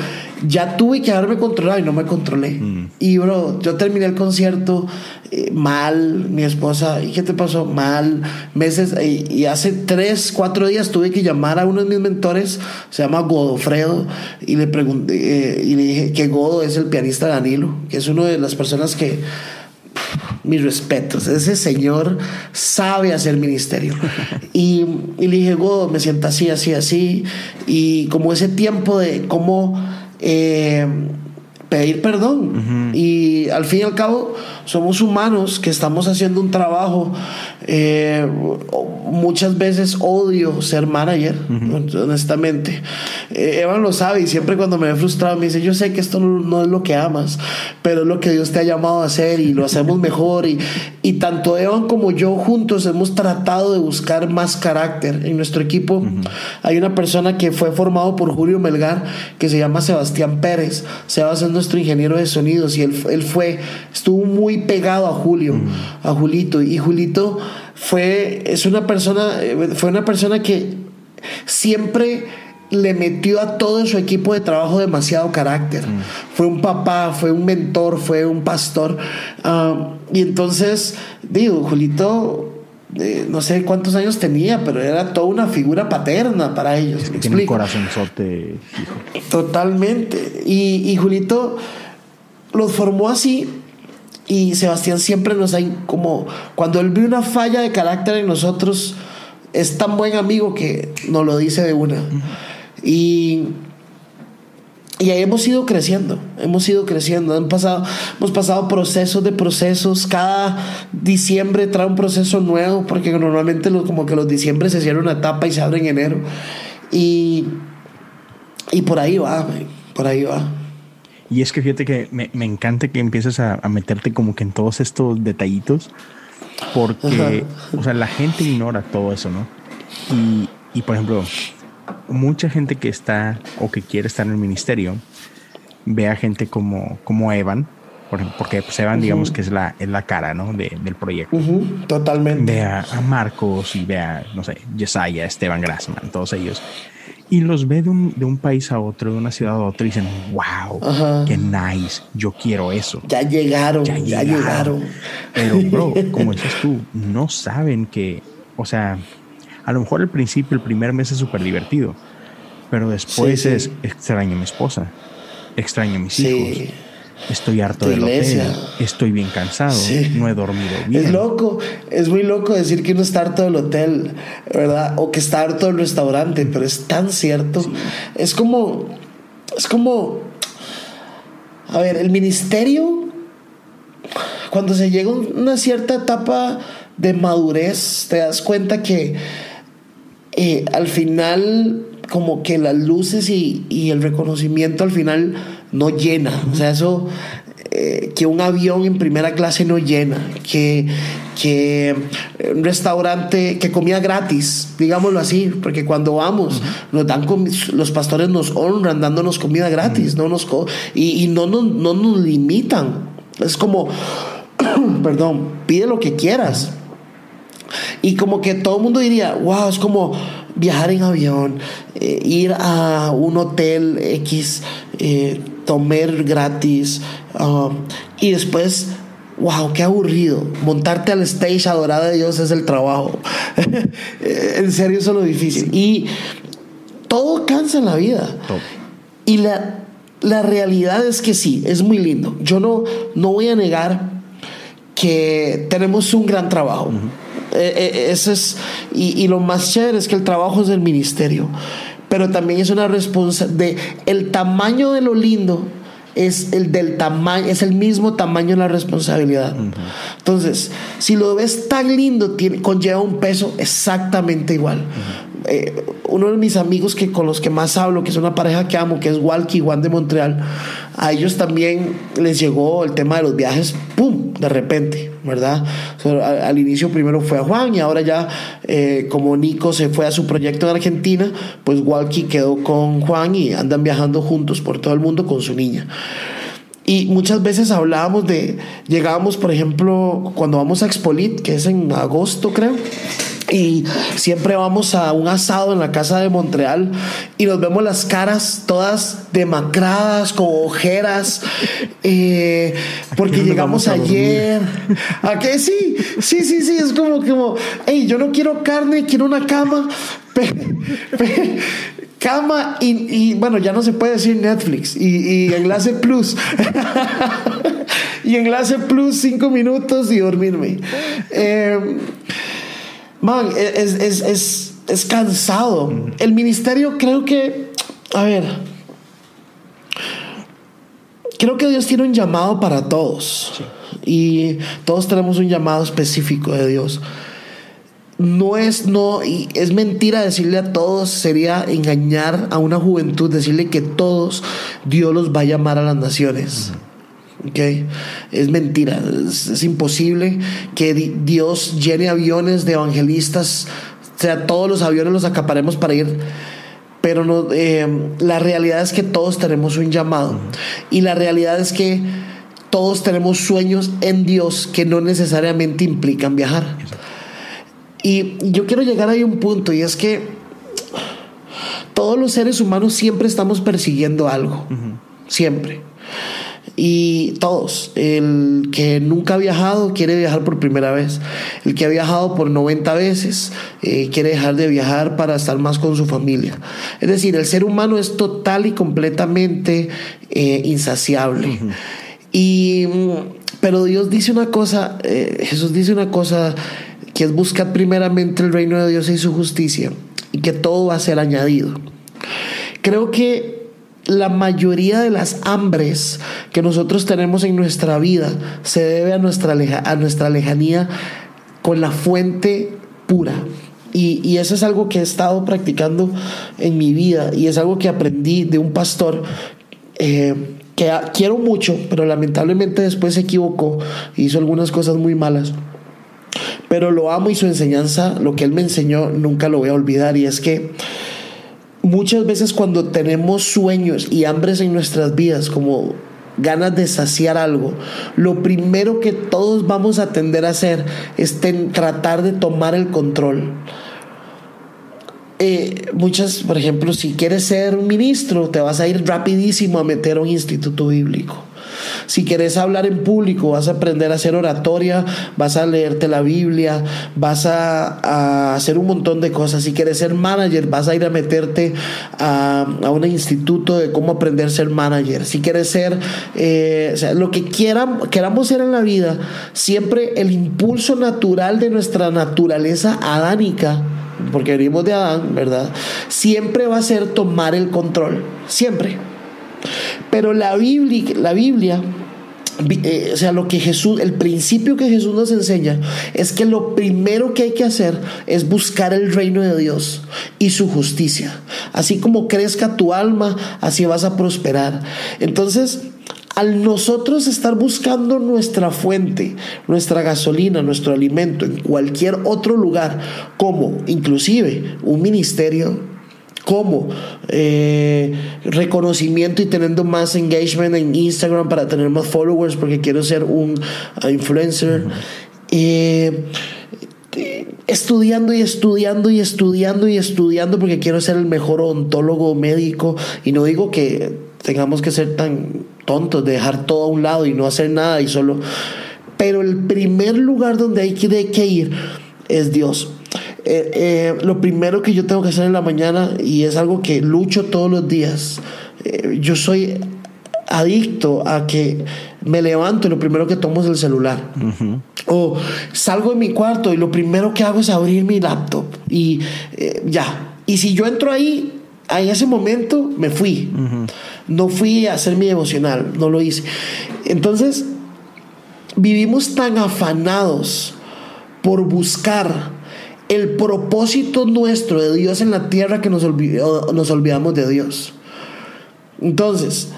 ya tuve que haberme controlado y no me controlé. Mm. Y bro, yo terminé el concierto eh, mal, mi esposa, ¿y qué te pasó? Mal, meses, y, hace tres, cuatro días tuve que llamar a uno de mis mentores, se llama Godofredo, y le pregunté, eh, y le dije que Godo es el pianista Danilo, que es una de las personas que mis respetos. Ese señor sabe hacer ministerio. Y, le dije, Godo, me siento así, así, así. Y como ese tiempo de cómo eh, pedir perdón. Y al fin y al cabo, somos humanos que estamos haciendo un trabajo. Eh, muchas veces odio ser manager, honestamente. Eh, Evan lo sabe y siempre cuando me ve frustrado me dice, yo sé que esto no, es lo que amas, pero es lo que Dios te ha llamado a hacer y lo hacemos mejor. Y, y tanto Evan como yo juntos hemos tratado de buscar más carácter en nuestro equipo. Hay una persona que fue formado por Julio Melgar que se llama Sebastián Pérez. Sebas es nuestro ingeniero de sonidos y él, él fue, estuvo muy pegado a Julio, a Julito. Y Julito fue, es una persona, fue una persona que siempre le metió a todo su equipo de trabajo demasiado carácter. Mm. Fue un papá, fue un mentor, fue un pastor. Ah, y entonces, digo, Julito, eh, no sé cuántos años tenía, pero era toda una figura paterna para ellos. Tiene un corazonzote, hijo. Totalmente. Y, y Julito los formó así. Y Sebastián siempre nos ha como cuando él vio una falla de carácter en nosotros, es tan buen amigo que nos lo dice de una. Y, y ahí hemos ido creciendo, hemos ido creciendo, hemos pasado, hemos pasado procesos de procesos, cada diciembre trae un proceso nuevo, porque normalmente como que los diciembre se cierra una etapa y se abre en enero. Y, y por ahí va, por ahí va. Y es que fíjate que me, me encanta que empieces a, a, meterte como que en todos estos detallitos, porque, o sea, la gente ignora todo eso, ¿no? Y, y por ejemplo, mucha gente que está o que quiere estar en el ministerio ve a gente como, como Evan, porque pues Evan, digamos que es la, es la cara ¿no? del proyecto. Totalmente. Ve a, Marcos y ve a, no sé, Yesaya, Esteban Grassman, todos ellos. Y los ve de un, de un país a otro, de una ciudad a otra, y dicen, wow, qué nice, yo quiero eso. Ya llegaron, ya, ya llegaron. Pero, bro, como dices tú, no saben que, o sea, a lo mejor al principio, el primer mes es súper divertido, pero después es extraño a mi esposa, extraño a mis hijos. Estoy harto de del hotel, estoy bien cansado, no he dormido bien. Es loco, es muy loco decir que uno está harto del hotel, ¿verdad? O que está harto del restaurante, pero es tan cierto. Es como, es como, a ver, el ministerio, cuando se llega a una cierta etapa de madurez, te das cuenta que eh, al final como que las luces y, y, el reconocimiento al final no llena. O sea, eso eh, que un avión en primera clase no llena, que, que un restaurante, que comida gratis, digámoslo así, porque cuando vamos, nos dan los pastores nos honran dándonos comida gratis, no nos y, y no, no, no nos limitan. Es como, perdón, pide lo que quieras. Y como que todo el mundo diría, wow, es como viajar en avión, eh, ir a un hotel X, eh, comer gratis um, y después, wow, qué aburrido. Montarte al stage, adorar a Dios es el trabajo. en serio, eso es lo difícil. Y todo cansa en la vida. Y la, la realidad es que sí, es muy lindo. Yo no, no voy a negar que tenemos un gran trabajo. Eh, eh, eso es, y, y, lo más chévere es que el trabajo es del ministerio, pero también es una responsabilidad, de el tamaño de lo lindo es el del tamaño, es el mismo tamaño de la responsabilidad. Entonces, si lo ves tan lindo, tiene, conlleva un peso exactamente igual. Eh, uno de mis amigos que con los que más hablo, que es una pareja que amo, que es Walkie Juan de Montreal, a ellos también les llegó el tema de los viajes, ¡pum!, de repente, ¿verdad? al, inicio primero fue a Juan y ahora ya eh, como Nico se fue a su proyecto en Argentina, pues Walkie quedó con Juan y andan viajando juntos por todo el mundo con su niña. Y muchas veces hablábamos de, llegábamos, por ejemplo, cuando vamos a Expolit, que es en agosto, creo y siempre vamos a un asado en la casa de Montreal y nos vemos las caras todas demacradas, con ojeras, eh, porque llegamos ayer. ¿A qué? Sí, sí, sí, sí, es como, como, hey, yo no quiero carne, quiero una cama. cama y, bueno, ya no se puede decir Netflix y, y enlace plus. y enlace plus cinco minutos y dormirme. Eh, man, es, es, cansado. El ministerio creo que, a ver, creo que Dios tiene un llamado para todos. Y todos tenemos un llamado específico de Dios. No es, no, y es mentira decirle a todos, sería engañar a una juventud, decirle que todos Dios los va a llamar a las naciones. Okay. Es mentira, es, imposible que Dios llene aviones de evangelistas, o sea, todos los aviones los acaparemos para ir, pero no, eh, la realidad es que todos tenemos un llamado y la realidad es que todos tenemos sueños en Dios que no necesariamente implican viajar. Y yo quiero llegar ahí a un punto y es que todos los seres humanos siempre estamos persiguiendo algo, siempre. Y todos, el que nunca ha viajado quiere viajar por primera vez, el que ha viajado por 90 veces eh, quiere dejar de viajar para estar más con su familia. Es decir, el ser humano es total y completamente eh, insaciable. Y, pero Dios dice una cosa, eh, Jesús dice una cosa que es buscar primeramente el reino de Dios y su justicia y que todo va a ser añadido. Creo que la mayoría de las hambres que nosotros tenemos en nuestra vida se debe a nuestra, a nuestra lejanía con la fuente pura. Y, eso es algo que he estado practicando en mi vida y es algo que aprendí de un pastor eh, que quiero mucho, pero lamentablemente después se equivocó, hizo algunas cosas muy malas. Pero lo amo y su enseñanza, lo que él me enseñó, nunca lo voy a olvidar. Y es que muchas veces cuando tenemos sueños y hambres en nuestras vidas, como ganas de saciar algo, lo primero que todos vamos a tender a hacer es tratar de tomar el control. Eh, muchas, por ejemplo, si quieres ser un ministro, te vas a ir rapidísimo a meter a un instituto bíblico. Si quieres hablar en público, vas a aprender a hacer oratoria, vas a leerte la Biblia, vas a, hacer un montón de cosas. Si quieres ser manager, vas a ir a meterte a, un instituto de cómo aprender a ser manager. Si quieres ser, eh, lo que quieran, queramos ser en la vida, siempre el impulso natural de nuestra naturaleza adánica porque venimos de Adán, ¿verdad? Siempre va a ser tomar el control, siempre. Pero la Biblia, la Biblia eh, o sea, lo que Jesús, el principio que Jesús nos enseña es que lo primero que hay que hacer es buscar el reino de Dios y su justicia. Así como crezca tu alma, así vas a prosperar. Entonces, al nosotros estar buscando nuestra fuente, nuestra gasolina, nuestro alimento en cualquier otro lugar, como inclusive un ministerio, como eh, reconocimiento y teniendo más engagement en Instagram para tener más followers porque quiero ser un uh, influencer. Eh, estudiando y estudiando y estudiando y estudiando porque quiero ser el mejor odontólogo médico. Y no digo que tengamos que ser tan tontos de dejar todo a un lado y no hacer nada y solo. Pero el primer lugar donde hay que ir es Dios eh, eh, lo primero que yo tengo que hacer en la mañana, y es algo que lucho todos los días, eh, yo soy adicto a que me levanto y lo primero que tomo es el celular. O salgo de mi cuarto y lo primero que hago es abrir mi laptop y ya. Y si yo entro ahí, en ese momento me fui. No fui a hacer mi devocional, no lo hice. Entonces, vivimos tan afanados por buscar el propósito nuestro de Dios en la tierra que nos, nos olvidamos de Dios. Entonces,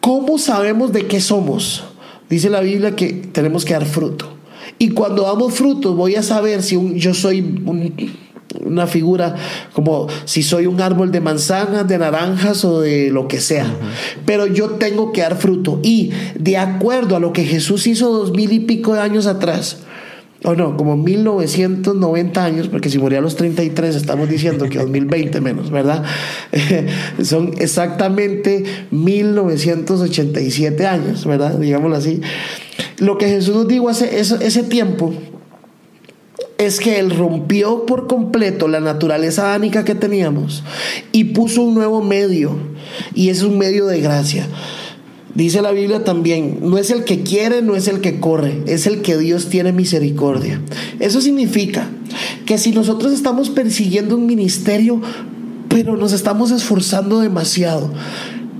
¿cómo sabemos de qué somos? Dice la Biblia que tenemos que dar fruto. Y cuando damos frutos voy a saber si yo soy un una figura como si soy un árbol de manzanas, de naranjas o de lo que sea. Pero yo tengo que dar fruto. Y de acuerdo a lo que Jesús hizo dos mil y pico de años atrás, o no, como 1990 años, porque si moría a los 33 estamos diciendo que 2020 menos, ¿verdad? son exactamente 1987 años, ¿verdad? Digámoslo así. Lo que Jesús nos dijo hace ese, ese tiempo es que Él rompió por completo la naturaleza ánica que teníamos y puso un nuevo medio, y es un medio de gracia. Dice la Biblia también, no es el que quiere, no es el que corre, es el que Dios tiene misericordia. Eso significa que si nosotros estamos persiguiendo un ministerio, pero nos estamos esforzando demasiado,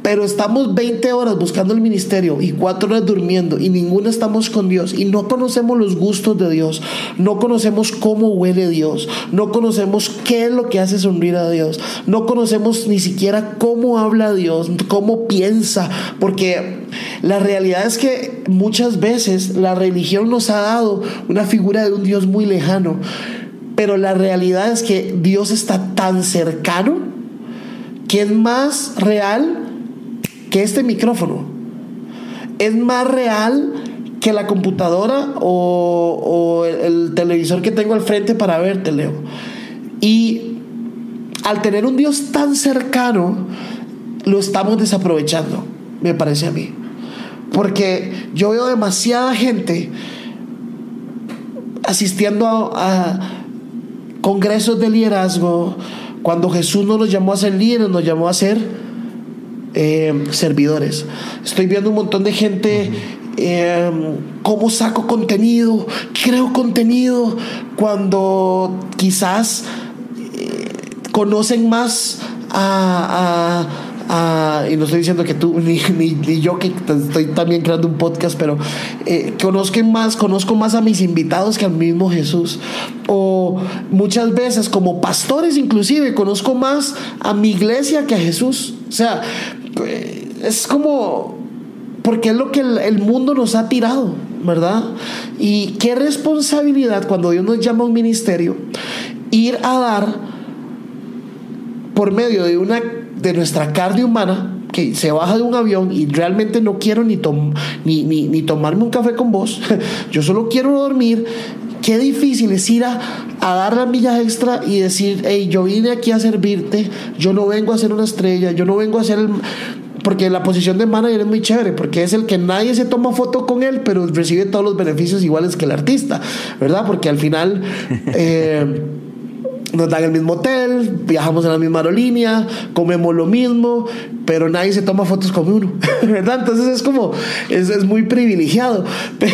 pero estamos 20 horas buscando el ministerio y 4 horas durmiendo y ninguna estamos con Dios y no conocemos los gustos de Dios, no conocemos cómo huele Dios, no conocemos qué es lo que hace sonreír a Dios, no conocemos ni siquiera cómo habla Dios, cómo piensa, porque la realidad es que muchas veces la religión nos ha dado una figura de un Dios muy lejano, pero la realidad es que Dios está tan cercano que es más real que este micrófono es más real que la computadora o, el, televisor que tengo al frente para verte, Leo. Y al tener un Dios tan cercano, lo estamos desaprovechando, me parece a mí. Porque yo veo demasiada gente asistiendo a, a congresos de liderazgo, cuando Jesús no nos llamó a ser líderes, nos llamó a ser eh, servidores. Estoy viendo un montón de gente. Eh, cómo saco contenido, creo contenido, cuando quizás eh, conocen más a, y no estoy diciendo que tú ni, ni, yo que estoy también creando un podcast, pero conozco más, conozco más a mis invitados que al mismo Jesús. O muchas veces como pastores inclusive conozco más a mi iglesia que a Jesús. O sea, es como, porque es lo que el, mundo nos ha tirado, ¿verdad? Y qué responsabilidad cuando Dios nos llama a un ministerio, ir a dar por medio de una de nuestra carne humana que se baja de un avión y realmente no quiero ni, ni, ni, tomarme un café con vos, yo solo quiero dormir. Qué difícil es ir a, a dar la milla extra y decir, hey, yo vine aquí a servirte, yo no vengo a ser una estrella, yo no vengo a ser el, porque la posición de manager es muy chévere, porque es el que nadie se toma foto con él, pero recibe todos los beneficios iguales que el artista, ¿verdad? Porque al final eh, nos dan el mismo hotel, viajamos en la misma aerolínea, comemos lo mismo, pero nadie se toma fotos con uno, ¿verdad? Entonces es como, es, es muy privilegiado,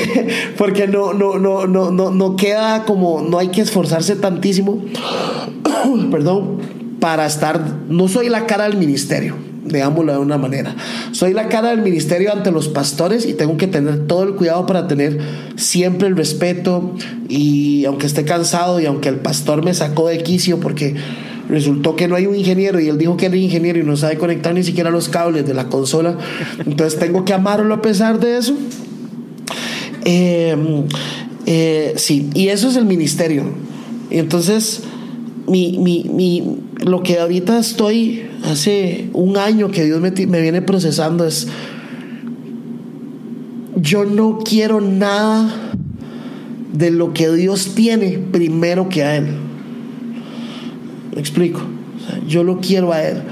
porque no, no, no, no, no, no queda como, no hay que esforzarse tantísimo, perdón, para estar, no soy la cara del ministerio digámoslo de una manera. Soy la cara del ministerio ante los pastores y tengo que tener todo el cuidado para tener siempre el respeto y aunque esté cansado y aunque el pastor me sacó de quicio porque resultó que no hay un ingeniero y él dijo que era ingeniero y no sabe conectar ni siquiera los cables de la consola, entonces tengo que amarlo a pesar de eso. Em, eh, sí, y eso es el ministerio. Y entonces, mi, mi, mi, lo que ahorita estoy hace un año que Dios me, viene procesando es, yo no quiero nada de lo que Dios tiene primero que a Él. ¿Me explico? yo lo quiero a Él.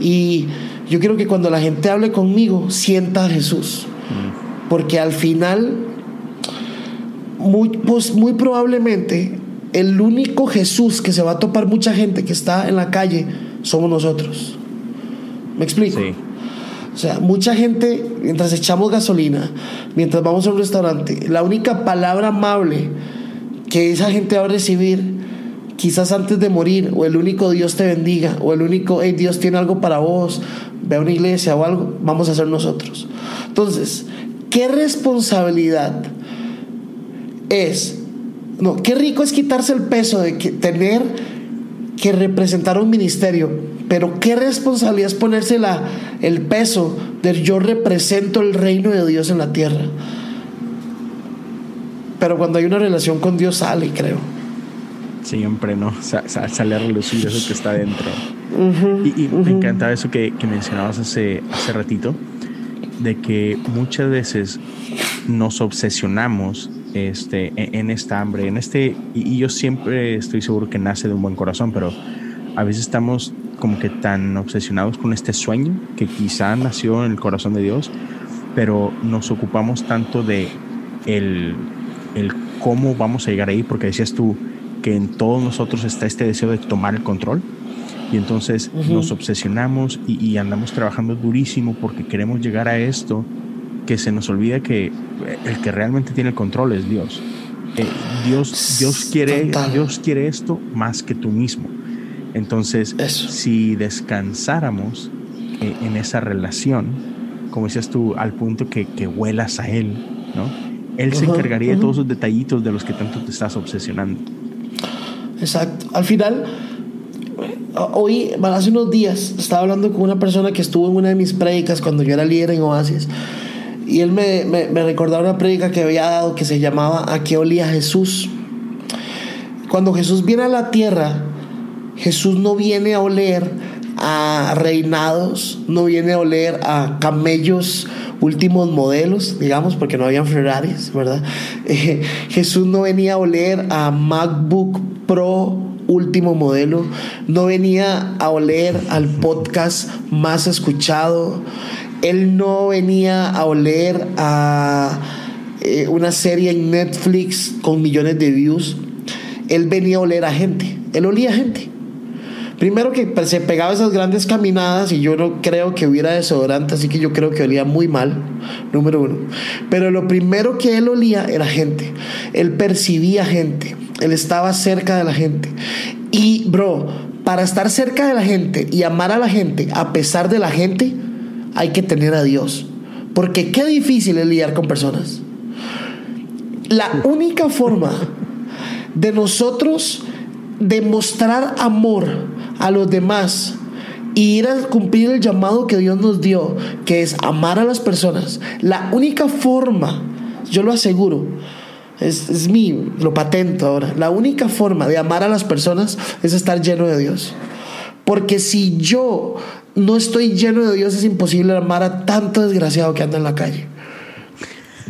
Y yo quiero que cuando la gente hable conmigo, sienta a Jesús. Porque al final, muy, pues, muy probablemente, el único Jesús que se va a topar mucha gente que está en la calle somos nosotros. ¿Me explico? O sea, mucha gente, mientras echamos gasolina, mientras vamos a un restaurante, la única palabra amable que esa gente va a recibir, quizás antes de morir, o el único Dios te bendiga, o el único, hey, Dios tiene algo para vos, ve a una iglesia o algo, vamos a ser nosotros. Entonces, ¿qué responsabilidad es? No, qué rico es quitarse el peso de que tener que representar un ministerio, pero qué responsabilidad es ponerse el peso de yo represento el reino de Dios en la tierra. Pero cuando hay una relación con Dios sale, creo. siempre, ¿no? sale a relucir eso que está dentro. y, me encantaba eso que, mencionabas hace, hace ratito, de que muchas veces nos obsesionamos este, en, esta hambre, en este, y, yo siempre estoy seguro que nace de un buen corazón, pero a veces estamos como que tan obsesionados con este sueño que quizá nació en el corazón de Dios, pero nos ocupamos tanto de el, el cómo vamos a llegar ahí, porque decías tú que en todos nosotros está este deseo de tomar el control. Y entonces nos obsesionamos y, andamos trabajando durísimo porque queremos llegar a esto, que se nos olvida que el que realmente tiene el control es Dios. Eh, Dios, Dios, quiere, Dios quiere esto más que tú mismo. Entonces, si descansáramos eh, en esa relación, como decías tú, al punto que, que huelas a Él, ¿no? Él se encargaría de todos esos detallitos de los que tanto te estás obsesionando. Exacto. Al final, hoy, hace unos días, estaba hablando con una persona que estuvo en una de mis prédicas cuando yo era líder en Oasis. Y él me, me, recordaba una prédica que había dado que se llamaba ¿A qué olía Jesús? Cuando Jesús viene a la tierra, Jesús no viene a oler a reinados, no viene a oler a camellos últimos modelos, digamos, porque no habían Ferraris, ¿verdad? Eh, Jesús no venía a oler a MacBook Pro último modelo, no venía a oler al podcast más escuchado, él no venía a oler a eh, una serie en Netflix con millones de views, él venía a oler a gente, él olía a gente. Primero que se pegaba esas grandes caminadas y yo no creo que hubiera desodorante, así que yo creo que olía muy mal, número uno. Pero lo primero que él olía era gente. Él percibía gente. Él estaba cerca de la gente. Y, bro, para estar cerca de la gente y amar a la gente a pesar de la gente, hay que tener a Dios. Porque qué difícil es lidiar con personas. La única forma de nosotros demostrar amor a los demás y ir a cumplir el llamado que Dios nos dio, que es amar a las personas, la única forma, yo lo aseguro, es, es mi, lo patento ahora, la única forma de amar a las personas es estar lleno de Dios. Porque si yo no estoy lleno de Dios, es imposible amar a tanto desgraciado que anda en la calle.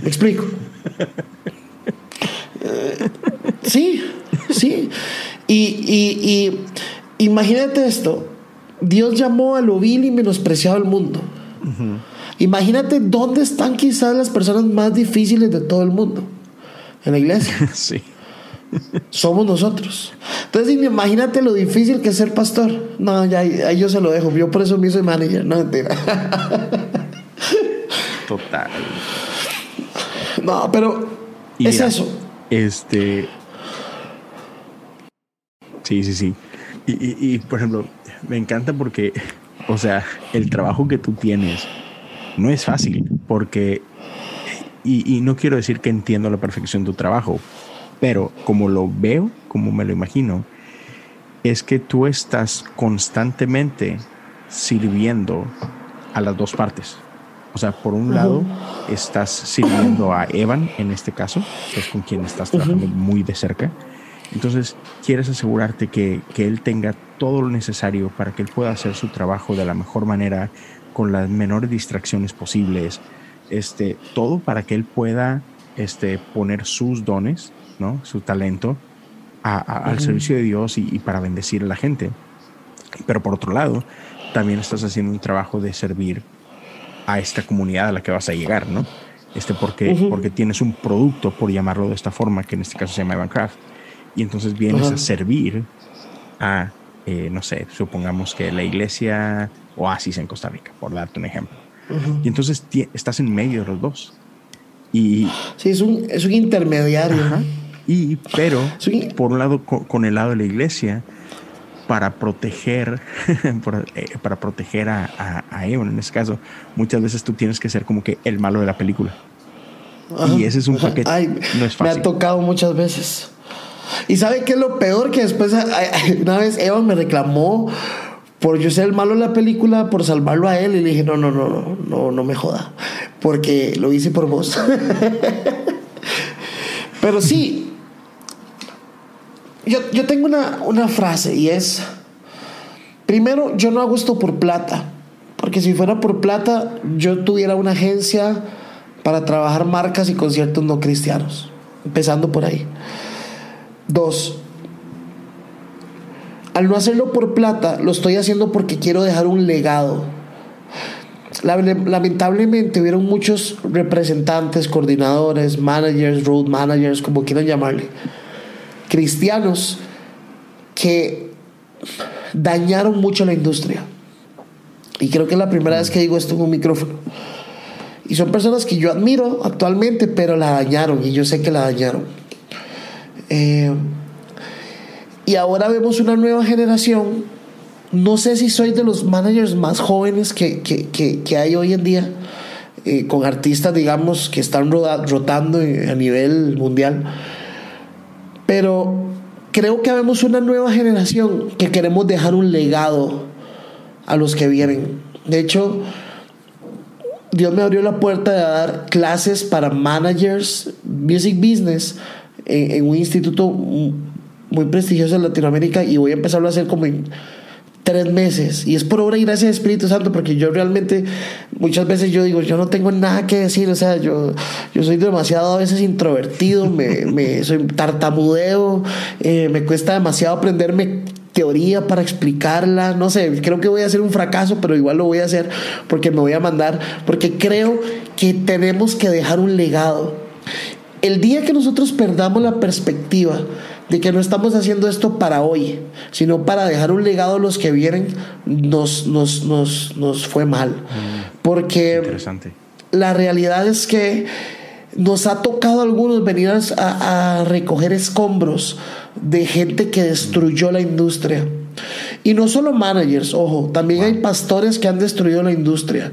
¿Me explico? Eh, sí, sí. Y, y, imagínate esto, Dios llamó a lo vil y menospreciado al mundo. Imagínate dónde están quizás las personas más difíciles de todo el mundo. En la iglesia. sí. Somos nosotros. Entonces, imagínate lo difícil que es ser pastor. No, ya ahí yo se lo dejo. Yo por eso me hice manager. No, mentira. Total. No, pero es eso. Este, Sí, sí, sí. Y, por ejemplo, me encanta porque, o sea, el trabajo que tú tienes no es fácil, porque, y, no quiero decir que entiendo a la perfección tu trabajo, pero como lo veo, como me lo imagino, es que tú estás constantemente sirviendo a las dos partes. O sea, por un lado, estás sirviendo a Evan, en este caso, que es con quien estás trabajando muy de cerca, entonces, quieres asegurarte que, que, él tenga todo lo necesario para que él pueda hacer su trabajo de la mejor manera, con las menores distracciones posibles, este, todo para que él pueda este, poner sus dones, ¿no? su talento al servicio de Dios y, para bendecir a la gente. Pero por otro lado, también estás haciendo un trabajo de servir a esta comunidad a la que vas a llegar, ¿no? Este, porque, porque tienes un producto, por llamarlo de esta forma, que en este caso se llama Evancraft y entonces vienes a servir a, eh, no sé, supongamos que la iglesia Oasis en Costa Rica, por darte un ejemplo. Y entonces estás en medio de los dos. Y, sí, es un, es un intermediario. Y, pero, por un lado, con, el lado de la iglesia, para proteger, eh, para proteger a, a, Evan, en este caso, muchas veces tú tienes que ser como que el malo de la película. Y ese es un paquete. no es fácil. Me ha tocado muchas veces. Y sabe qué es lo peor que después una vez Eva me reclamó por yo ser el malo de la película, por salvarlo a él y le dije, no, no, no, no, no, no me joda, porque lo hice por vos. Pero sí, yo, yo tengo una, una frase y es, primero, yo no hago esto por plata, porque si fuera por plata, yo tuviera una agencia para trabajar marcas y conciertos no cristianos, empezando por ahí. Dos, al no hacerlo por plata, lo estoy haciendo porque quiero dejar un legado. Lamentablemente hubieron muchos representantes, coordinadores, managers, road managers, como quieran llamarle, cristianos que dañaron mucho la industria. Y creo que es la primera vez que digo esto en un micrófono. Y son personas que yo admiro actualmente, pero la dañaron y yo sé que la dañaron. Eh, y ahora vemos una nueva generación. No sé si soy de los managers más jóvenes que, hay hoy en día, eh, con artistas, digamos, que están rotando a nivel mundial. Pero creo que vemos una nueva generación que queremos dejar un legado a los que vienen. De hecho, Dios me abrió la puerta de dar clases para managers, music business, en, un instituto muy prestigioso en Latinoamérica y voy a empezarlo a hacer como en tres meses. Y es por obra y gracia del Espíritu Santo, porque yo realmente, muchas veces yo digo, yo no tengo nada que decir, o sea, yo, yo soy demasiado a veces introvertido, me, me soy tartamudeo, eh, me cuesta demasiado aprenderme teoría para explicarla, no sé, creo que voy a hacer un fracaso, pero igual lo voy a hacer porque me voy a mandar, porque creo que tenemos que dejar un legado. El día que nosotros perdamos la perspectiva, de que no estamos haciendo esto para hoy, sino para dejar un legado a los que vienen, nos, nos, nos, nos fue mal. Mm. Porque la realidad es que nos ha tocado a algunos venir a, recoger escombros de gente que destruyó la industria. Y no solo managers, ojo, también hay pastores que han destruido la industria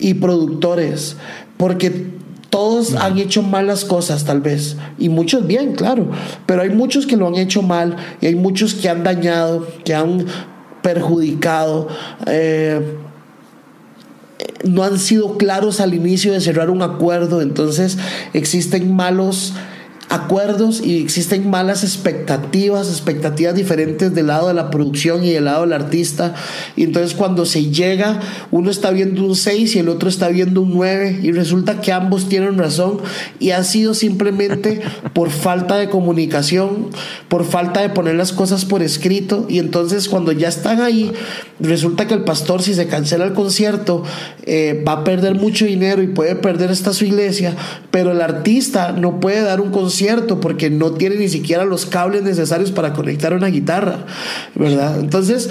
y productores, porque todos han hecho malas cosas tal vez, y muchos bien, claro, pero hay muchos que lo han hecho mal y hay muchos que han dañado, que han perjudicado. Eh, no han sido claros al inicio de cerrar un acuerdo, entonces existen malos acuerdos y existen malas expectativas, expectativas diferentes del lado de la producción y del lado del artista. Y entonces cuando se llega, uno está viendo un 6 y el otro está viendo un 9 y resulta que ambos tienen razón y ha sido simplemente por falta de comunicación, por falta de poner las cosas por escrito y entonces cuando ya están ahí, resulta que el pastor si se cancela el concierto eh, va a perder mucho dinero y puede perder esta su iglesia, pero el artista no puede dar un concierto cierto, porque no tiene ni siquiera los cables necesarios para conectar una guitarra, ¿verdad? Entonces,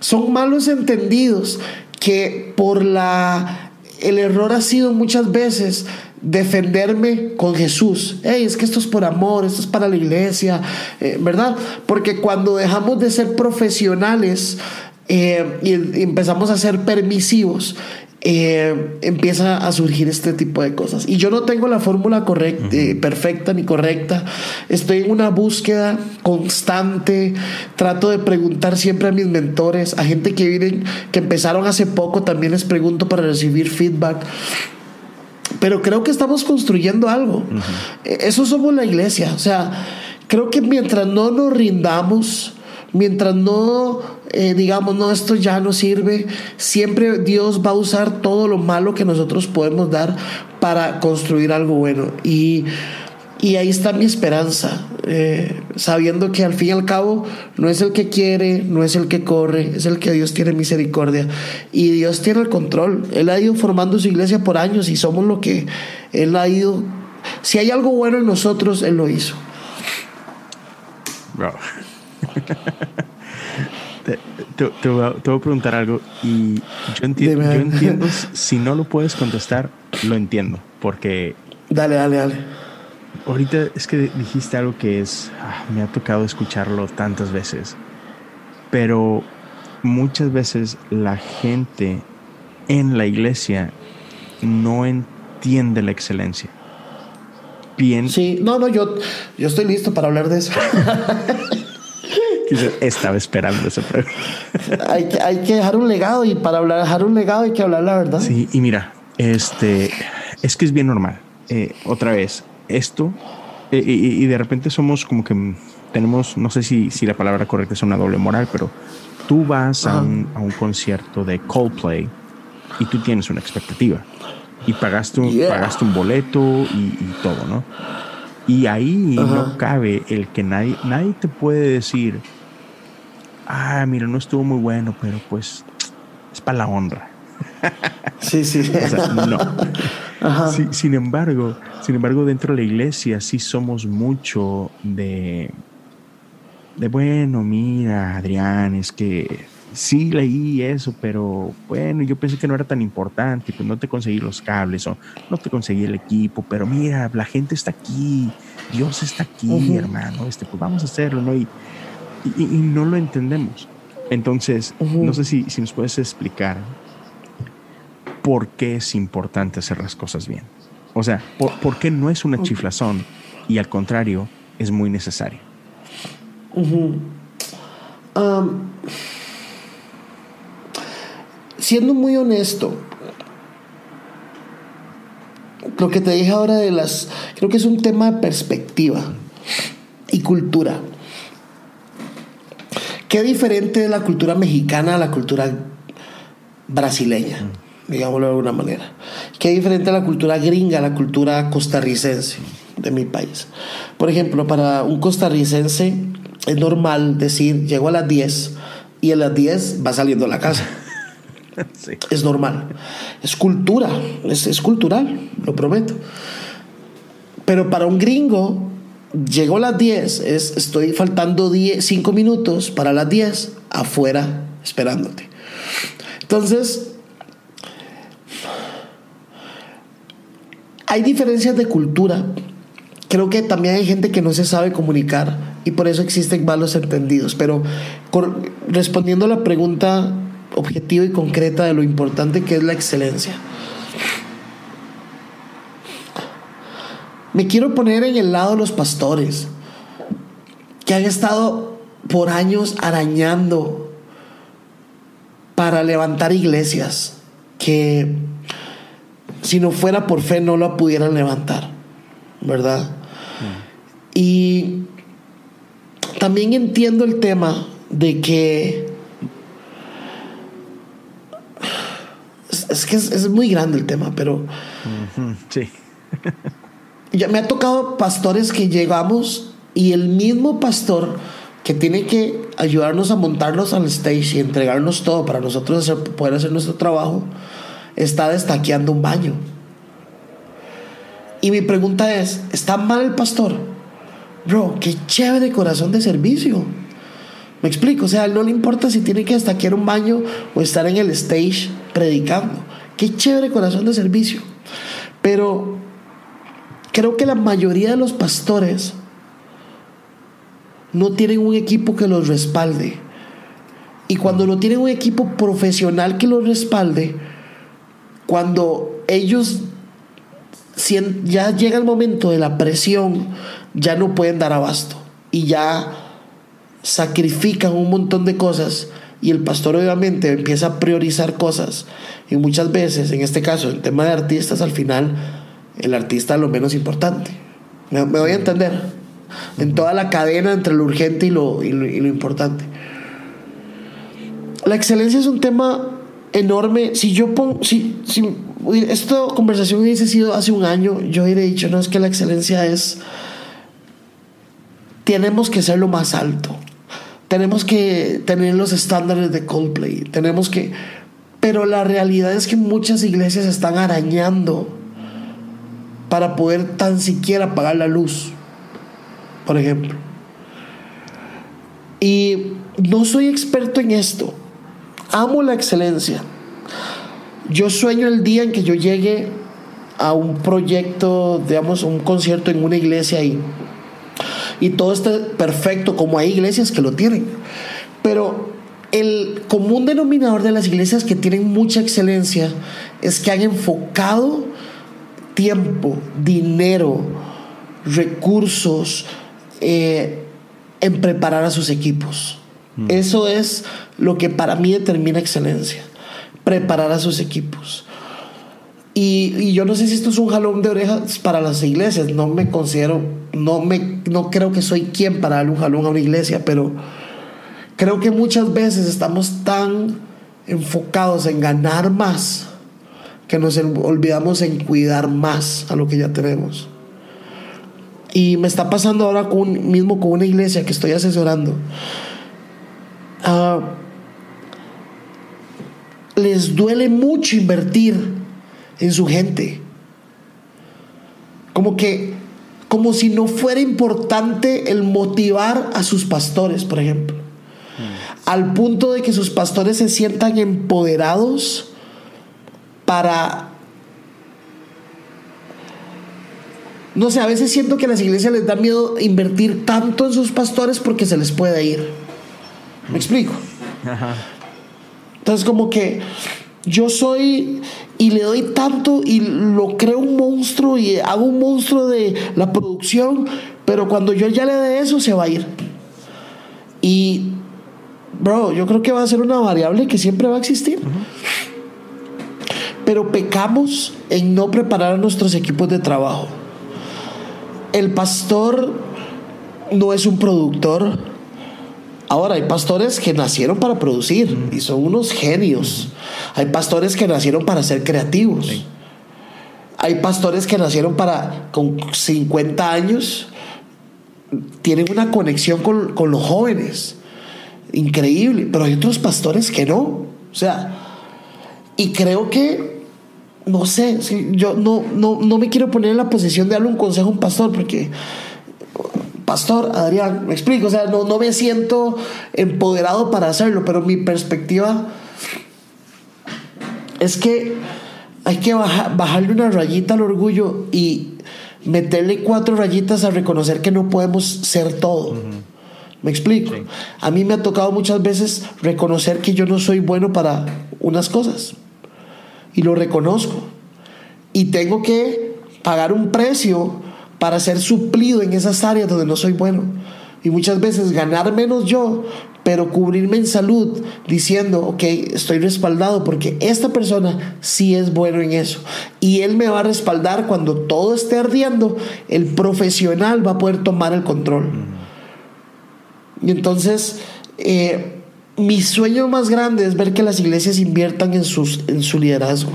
son malos entendidos que por la... El error ha sido muchas veces defenderme con Jesús. Hey, es que esto es por amor, esto es para la iglesia, eh, ¿verdad? Porque cuando dejamos de ser profesionales eh, y empezamos a ser permisivos, eh, empieza a surgir este tipo de cosas. Y yo no tengo la fórmula correcta, eh, perfecta ni correcta. Estoy en una búsqueda constante. Trato de preguntar siempre a mis mentores, a gente que vienen, que empezaron hace poco, también les pregunto para recibir feedback. Pero creo que estamos construyendo algo. E, eso somos la iglesia. O sea, creo que mientras no nos rindamos, mientras no eh, digamos, no, esto ya no sirve, siempre Dios va a usar todo lo malo que nosotros podemos dar para construir algo bueno. Y, ahí está mi esperanza, eh, sabiendo que al fin y al cabo no es el que quiere, no es el que corre, es el que Dios tiene misericordia. Y Dios tiene el control. Él ha ido formando su iglesia por años y somos lo que Él ha ido. Si hay algo bueno en nosotros, Él lo hizo. te, voy a, preguntar algo y yo, entiendo, yo entiendo, si no lo puedes contestar, lo entiendo, porque... Dale, dale, dale. Ahorita es que dijiste algo que es, ah, me ha tocado escucharlo tantas veces, pero muchas veces la gente en la iglesia no entiende la excelencia. Bien. Sí, no, no, yo, yo estoy listo para hablar de eso. Estaba esperando esa pregunta. hay, que, hay que dejar un legado y para hablar, dejar un legado hay que hablar la verdad. Sí, y mira, este es que es bien normal. Eh, otra vez, esto, eh, y, de repente somos como que tenemos, no sé si, si la palabra correcta es una doble moral, pero tú vas a un, a un, concierto de Coldplay y tú tienes una expectativa y pagaste un, pagaste un boleto y, todo, ¿no? Y ahí no cabe el que nadie, nadie te puede decir, ah, mira, no estuvo muy bueno, pero pues es para la honra. Sí, sí. no. sin embargo, sin embargo, dentro de la iglesia sí somos mucho de, de bueno, mira, Adrián, es que sí leí eso, pero bueno, yo pensé que no era tan importante, pues no te conseguí los cables o no te conseguí el equipo, pero mira, la gente está aquí, Dios está aquí, hermano, este, pues vamos a hacerlo, ¿no? Y, y, no lo entendemos. Entonces, no sé si, si nos puedes explicar por qué es importante hacer las cosas bien. O sea, por, qué no es una chiflazón y al contrario, es muy necesario. siendo muy honesto, lo que te dije ahora de las, creo que es un tema de perspectiva y cultura. Qué diferente es la cultura mexicana a la cultura brasileña, digámoslo de alguna manera. Qué diferente es la cultura gringa a la cultura costarricense de mi país. Por ejemplo, para un costarricense es normal decir, llego a las 10 y a las 10 va saliendo a la casa. Es normal. Es cultura, es, cultural, lo prometo. Pero para un gringo, llegó las 10, es, estoy faltando 5 minutos para las 10, afuera esperándote. Entonces, hay diferencias de cultura. Creo que también hay gente que no se sabe comunicar y por eso existen malos entendidos. Pero respondiendo a la pregunta objetiva y concreta de lo importante que es la excelencia. Me quiero poner en el lado de los pastores que han estado por años arañando para levantar iglesias que si no fuera por fe no la pudieran levantar, ¿verdad? Y también entiendo el tema de que es que es, muy grande el tema, pero. Sí. ya me ha tocado pastores que llegamos y el mismo pastor que tiene que ayudarnos a montarnos al stage y entregarnos todo para nosotros poder hacer nuestro trabajo, está destaqueando un baño. Y mi pregunta es, ¿está mal el pastor? Bro, qué chévere corazón de servicio. Me explico, o sea, él no le importa si tiene que destaquear un baño o estar en el stage predicando. Qué chévere corazón de servicio. Pero creo que la mayoría de los pastores no tienen un equipo que los respalde. Y cuando no tienen un equipo profesional que los respalde, cuando ellos ya llega el momento de la presión, ya no pueden dar abasto y ya sacrifican un montón de cosas y el pastor obviamente empieza a priorizar cosas y muchas veces, en este caso, en tema de artistas, al final el artista lo menos importante. ¿Me, voy a entender? En toda la cadena entre lo urgente y lo, y lo, importante. La excelencia es un tema enorme. Si yo pongo, si, si esta conversación hubiese sido hace un año, yo hubiera dicho, no es que la excelencia es, tenemos que ser lo más alto tenemos que tener los estándares de Coldplay, tenemos que... Pero la realidad es que muchas iglesias están arañando para poder tan siquiera apagar la luz, por ejemplo. Y no soy experto en esto. Amo la excelencia. Yo sueño el día en que yo llegue a un proyecto, digamos, un concierto en una iglesia y y todo está perfecto, como hay iglesias que lo tienen. Pero el común denominador de las iglesias que tienen mucha excelencia es que han enfocado tiempo, dinero, recursos eh, en preparar a sus equipos. Mm. Eso es lo que para mí determina excelencia, preparar a sus equipos. Y, yo no sé si esto es un jalón de orejas para las iglesias. No me considero, no, me, no creo que soy quien para darle un jalón a una iglesia, pero creo que muchas veces estamos tan enfocados en ganar más que nos olvidamos en cuidar más a lo que ya tenemos. Y me está pasando ahora con, mismo con una iglesia que estoy asesorando. Ah, les duele mucho invertir en su gente. Como que, como si no fuera importante el motivar a sus pastores, por ejemplo. Mm. Al punto de que sus pastores se sientan empoderados para... No sé, a veces siento que a las iglesias les da miedo invertir tanto en sus pastores porque se les puede ir. ¿Me explico? Entonces como que yo soy y le doy tanto y lo creo un monstruo y hago un monstruo de la producción, pero cuando yo ya le dé eso se va a ir. Y, bro, yo creo que va a ser una variable que siempre va a existir. Pero pecamos en no preparar a nuestros equipos de trabajo. El pastor no es un productor. Ahora, hay pastores que nacieron para producir y son unos genios. Hay pastores que nacieron para ser creativos. Hay pastores que nacieron para, con 50 años, tienen una conexión con, con los jóvenes. Increíble. Pero hay otros pastores que no. O sea, y creo que, no sé, yo no, no, no me quiero poner en la posición de darle un consejo a un pastor, porque pastor Adrián, me explico, o sea, no, no me siento empoderado para hacerlo, pero mi perspectiva es que hay que bajarle una rayita al orgullo y meterle cuatro rayitas a reconocer que no podemos ser todo. ¿Me explico? A mí me ha tocado muchas veces reconocer que yo no soy bueno para unas cosas. Y lo reconozco. Y tengo que pagar un precio para ser suplido en esas áreas donde no soy bueno. Y muchas veces ganar menos yo pero cubrirme en salud diciendo, ok, estoy respaldado porque esta persona sí es bueno en eso. Y él me va a respaldar cuando todo esté ardiendo, el profesional va a poder tomar el control. Y entonces, eh, mi sueño más grande es ver que las iglesias inviertan en, sus, en su liderazgo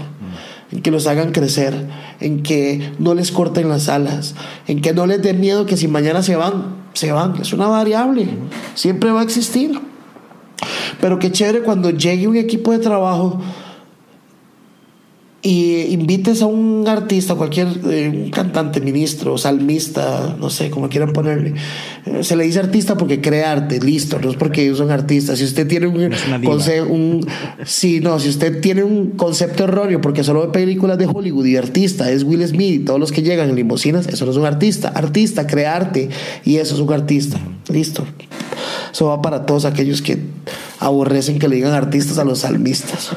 en que los hagan crecer, en que no les corten las alas, en que no les dé miedo que si mañana se van, se van. Es una variable, siempre va a existir. Pero qué chévere cuando llegue un equipo de trabajo y invites a un artista, cualquier eh, cantante, ministro, salmista, no sé, como quieran ponerle. Eh, se le dice artista porque crea arte, listo, no es porque ellos son artistas. Si usted tiene un, concepto, un sí, no, si usted tiene un concepto erróneo porque solo ve películas de Hollywood y artista es Will Smith y todos los que llegan en limosinas, eso no es un artista. Artista crea arte y eso es un artista. Listo. Eso va para todos aquellos que aborrecen que le digan artistas a los salmistas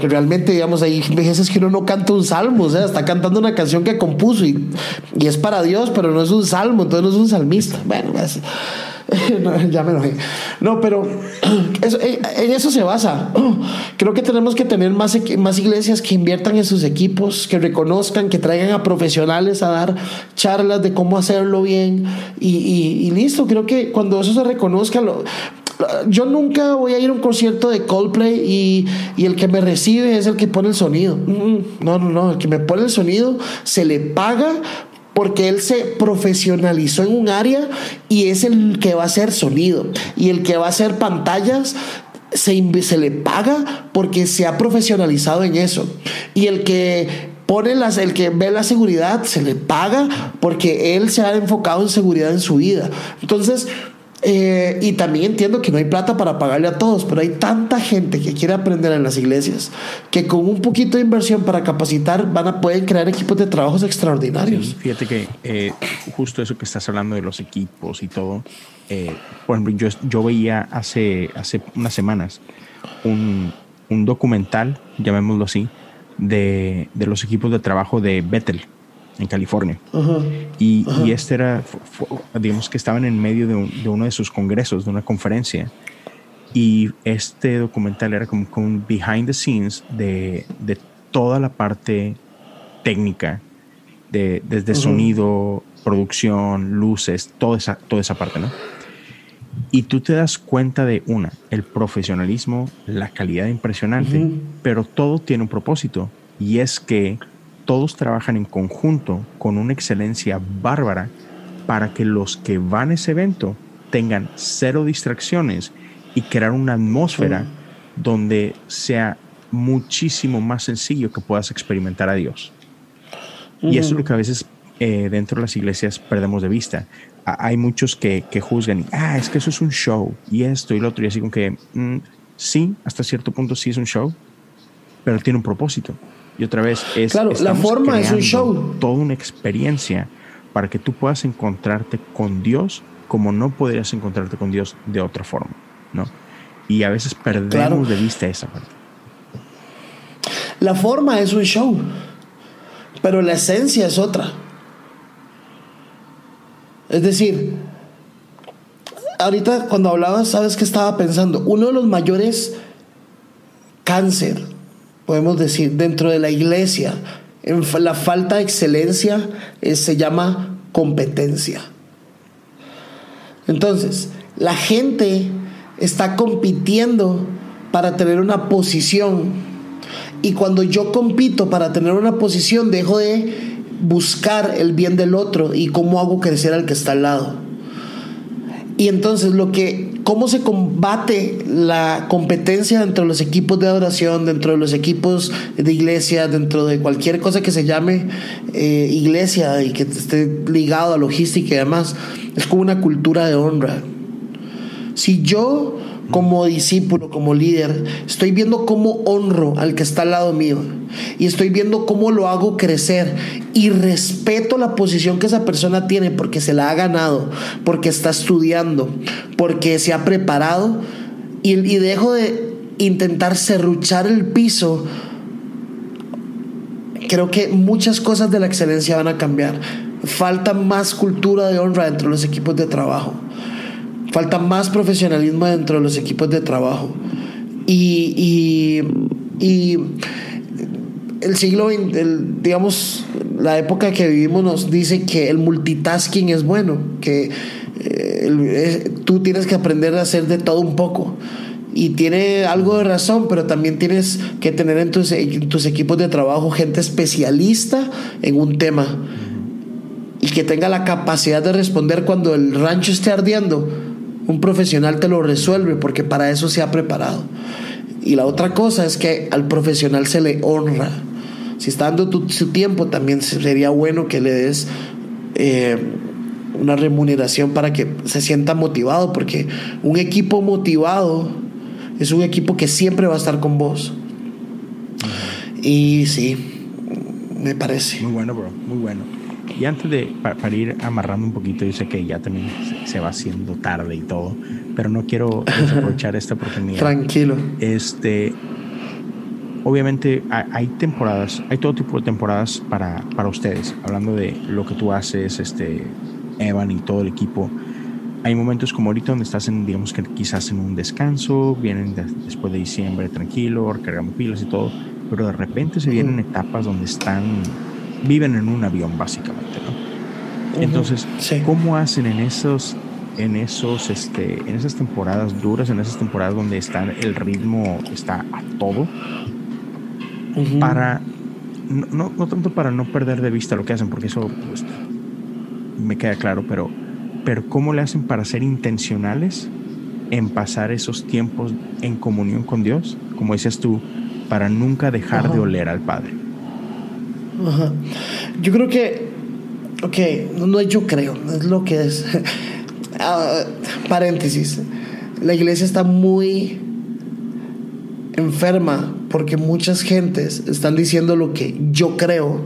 porque realmente, digamos, hay veces que uno no canta un salmo, o sea, está cantando una canción que compuso y, y es para Dios, pero no es un salmo, entonces no es un salmista. Bueno, ya me enojé. No, pero eh, en eso se basa. Creo que tenemos que tener más, más iglesias que inviertan en sus equipos, que reconozcan, que traigan a profesionales a dar charlas de cómo hacerlo bien y, y listo. Creo que cuando eso se reconozca, lo, yo nunca voy a ir a un concierto de Coldplay y, el que me recibe es el que pone el sonido. No, no, no, el que me pone el sonido se le paga porque él se profesionalizó en un área y es el que va a hacer sonido. Y el que va a hacer pantallas se, se le paga porque se ha profesionalizado en eso. Y el que pone las, el que ve la seguridad se le paga porque él se ha enfocado en seguridad en su vida. Entonces eh, y también entiendo que no hay plata para pagarle a todos, pero hay tanta gente que quiere aprender en las iglesias que con un poquito de inversión para capacitar van a poder crear equipos de trabajos extraordinarios. fíjate que eh, justo eso que estás hablando de los equipos y todo, eh, por ejemplo, yo, yo veía hace, hace unas semanas un, un documental, llamémoslo así, de, de los equipos de trabajo de Bethel en California. y, y, este era, digamos que estaban en medio de, uno de sus congresos, de una conferencia. Y este documental era como un behind the scenes de, de toda la parte técnica, de, desde sonido, producción, luces, toda esa, toda esa parte, ¿no? Y tú te das cuenta de una, el profesionalismo, la calidad impresionante, pero todo tiene un propósito y es que todos trabajan en conjunto con una excelencia bárbara para que los que van a ese evento tengan cero distracciones y crear una atmósfera donde sea muchísimo más sencillo que puedas experimentar a Dios. Y eso es lo que a veces eh, dentro de las iglesias perdemos de vista. hay muchos que, que, juzgan, ah, es que eso es un show, y esto y lo otro, y así como que, mm, sí, hasta cierto punto sí es un show, pero tiene un propósito. Y otra vez, es. Claro, la forma es un show. Toda una experiencia para que tú puedas encontrarte con Dios como no podrías encontrarte con Dios de otra forma, ¿no? Y a veces perdemos de vista esa parte. La forma es un show, pero la esencia es otra. Es decir, ahorita cuando hablabas, ¿sabes qué estaba pensando? Uno de los mayores cáncer, podemos decir, dentro de la iglesia, la falta de excelencia, se llama competencia. Entonces, la gente está compitiendo para tener una posición. Y cuando yo compito para tener una posición, dejo de buscar el bien del otro y cómo hago crecer al que está al lado. Y entonces lo que, cómo se combate la competencia dentro de los equipos de adoración, dentro de los equipos de iglesia, dentro de cualquier cosa que se llame eh, iglesia y que esté ligado a logística y demás, es como una cultura de honra. Si yo como discípulo, como líder, estoy viendo cómo honro al que está al lado mío y estoy viendo cómo lo hago crecer y respeto la posición que esa persona tiene porque se la ha ganado, porque está estudiando, porque se ha preparado y, dejo de intentar serruchar el piso. Creo que muchas cosas de la excelencia van a cambiar. Falta más cultura de honra dentro de los equipos de trabajo. Falta más profesionalismo dentro de los equipos de trabajo. Y, el siglo, el, digamos, la época que vivimos nos dice que el multitasking es bueno, que eh, tú tienes que aprender a hacer de todo un poco. Y tiene algo de razón, pero también tienes que tener en en tus equipos de trabajo gente especialista en un tema y que tenga la capacidad de responder cuando el rancho esté ardiendo un profesional te lo resuelve porque para eso se ha preparado. Y la otra cosa es que al profesional se le honra. Si está dando tu, su tiempo, también sería bueno que le des eh, una remuneración para que se sienta motivado, porque un equipo motivado es un equipo que siempre va a estar con vos. Y sí, me parece. Muy bueno, bro, muy bueno. Y antes de, para, ir amarrando un poquito, yo sé que ya también se, va haciendo tarde y todo, pero no quiero desaprovechar esta oportunidad. Tranquilo. Este, obviamente hay, temporadas, hay todo tipo de temporadas para, para ustedes. Hablando de lo que tú haces, este, Evan y todo el equipo. Hay momentos como ahorita donde estás en, digamos que quizás en un descanso, vienen después de diciembre tranquilo, recargamos pilas y todo, pero de repente se vienen etapas donde están viven en un avión básicamente, ¿no? Entonces, ¿cómo hacen en esos en esos este en esas temporadas duras, en esas temporadas donde está el ritmo está a todo para no, no, tanto para no perder de vista lo que hacen, porque eso pues, me queda claro, pero pero cómo le hacen para ser intencionales en pasar esos tiempos en comunión con Dios, como dices tú, para nunca dejar de oler al Padre. Yo creo que, ok, no, yo creo, es lo que es. Ah, paréntesis, la iglesia está muy enferma porque muchas gentes están diciendo lo que yo creo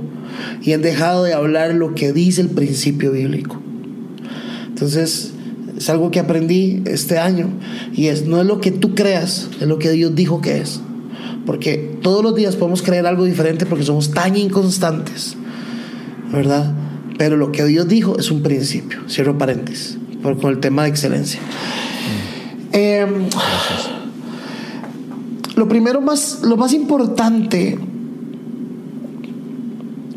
y han dejado de hablar lo que dice el principio bíblico. Entonces, es algo que aprendí este año y es no es lo que tú creas, es lo que Dios dijo que es. Porque todos los días podemos creer algo diferente porque somos tan inconstantes, ¿verdad? Pero lo que Dios dijo es un principio, cierro paréntesis, con el tema de excelencia. Em, lo primero más, lo más importante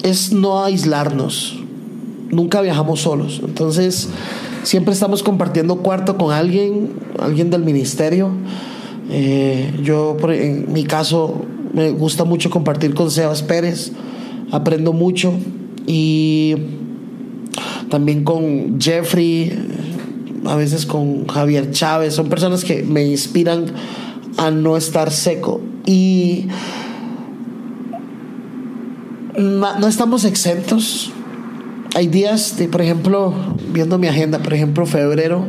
es no aislarnos. Nunca viajamos solos. Entonces, siempre estamos compartiendo cuarto con alguien, alguien del ministerio. Eh, yo, en mi caso, me gusta mucho compartir con Sebas Pérez. Aprendo mucho. Y también con Jeffrey, a veces con Javier Chávez. Son personas que me inspiran a no estar seco. Y no estamos exentos. Hay días, por ejemplo, viendo mi agenda, por ejemplo, febrero,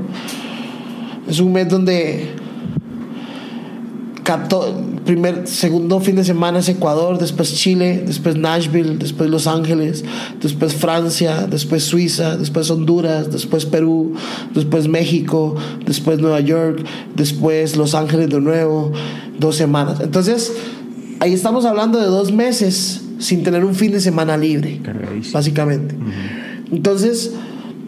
es un mes donde primer, segundo fin de semana es Ecuador, después Chile, después Nashville, después Los Ángeles, después Francia, después Suiza, después Honduras, después Perú, después México, después Nueva York, después Los Ángeles de nuevo, dos semanas. Entonces, ahí estamos hablando de dos meses sin tener un fin de semana libre, básicamente. Entonces,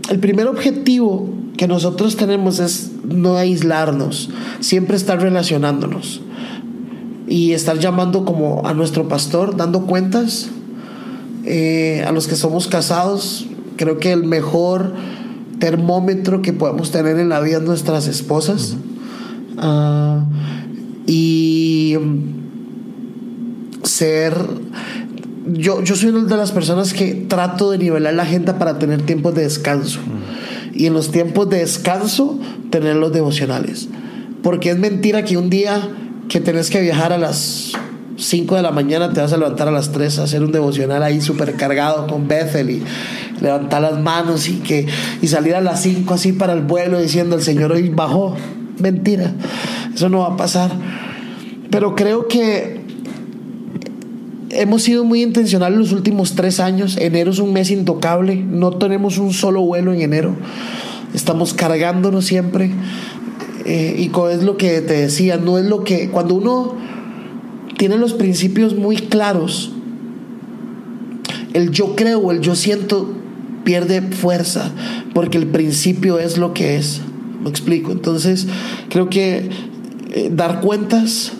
el primer objetivo que nosotros tenemos es no aislarnos, siempre estar relacionándonos y estar llamando como a nuestro pastor, dando cuentas, eh, a los que somos casados, creo que el mejor termómetro que podemos tener en la vida nuestras esposas. Ah, y ser yo, yo soy una de las personas que trato de nivelar la agenda para tener tiempos de descanso. Y en los tiempos de descanso, tener los devocionales. Porque es mentira que un día que tenés que viajar a las 5 de la mañana te vas a levantar a las 3 a hacer un devocional ahí súper cargado con Bethel y levantar las manos y, que, y salir a las 5 así para el vuelo diciendo el Señor hoy bajó. Mentira, eso no va a pasar. Pero creo que hemos sido muy intencionales los últimos tres años. Enero es un mes intocable. No tenemos un solo vuelo en enero. Estamos cargándonos siempre. Eh, y es lo que te decía, no es lo que. Cuando uno tiene los principios muy claros, el yo creo el yo siento pierde fuerza, porque el principio es lo que es. Me explico. Entonces, creo que eh, dar cuentas.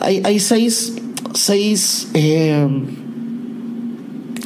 Hay, hay seis seis, eh,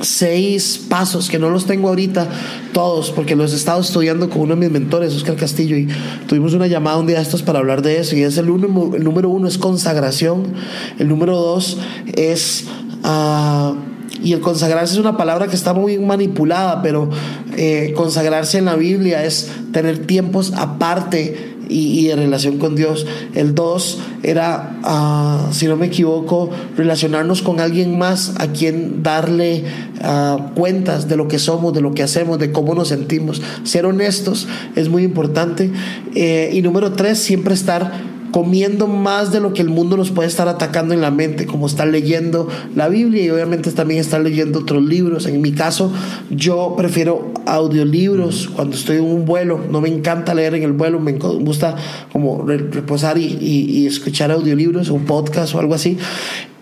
seis pasos que no los tengo ahorita todos porque los he estado estudiando con uno de mis mentores, Oscar Castillo, y tuvimos una llamada un día de estos para hablar de eso. Y es el, uno, el número uno es consagración, el número dos es... Uh, y el consagrarse es una palabra que está muy manipulada, pero eh, consagrarse en la Biblia es tener tiempos aparte y, de relación con Dios. El dos era, ah, si no me equivoco, relacionarnos con alguien más a quien darle ah, cuentas de lo que somos, de lo que hacemos, de cómo nos sentimos. Ser honestos es muy importante. Eh, y número tres, siempre estar comiendo más de lo que el mundo nos puede estar atacando en la mente, como estar leyendo la Biblia y obviamente también estar leyendo otros libros. En mi caso, yo prefiero audiolibros cuando estoy en un vuelo. No me encanta leer en el vuelo, me gusta como reposar y, escuchar audiolibros o podcast o algo así.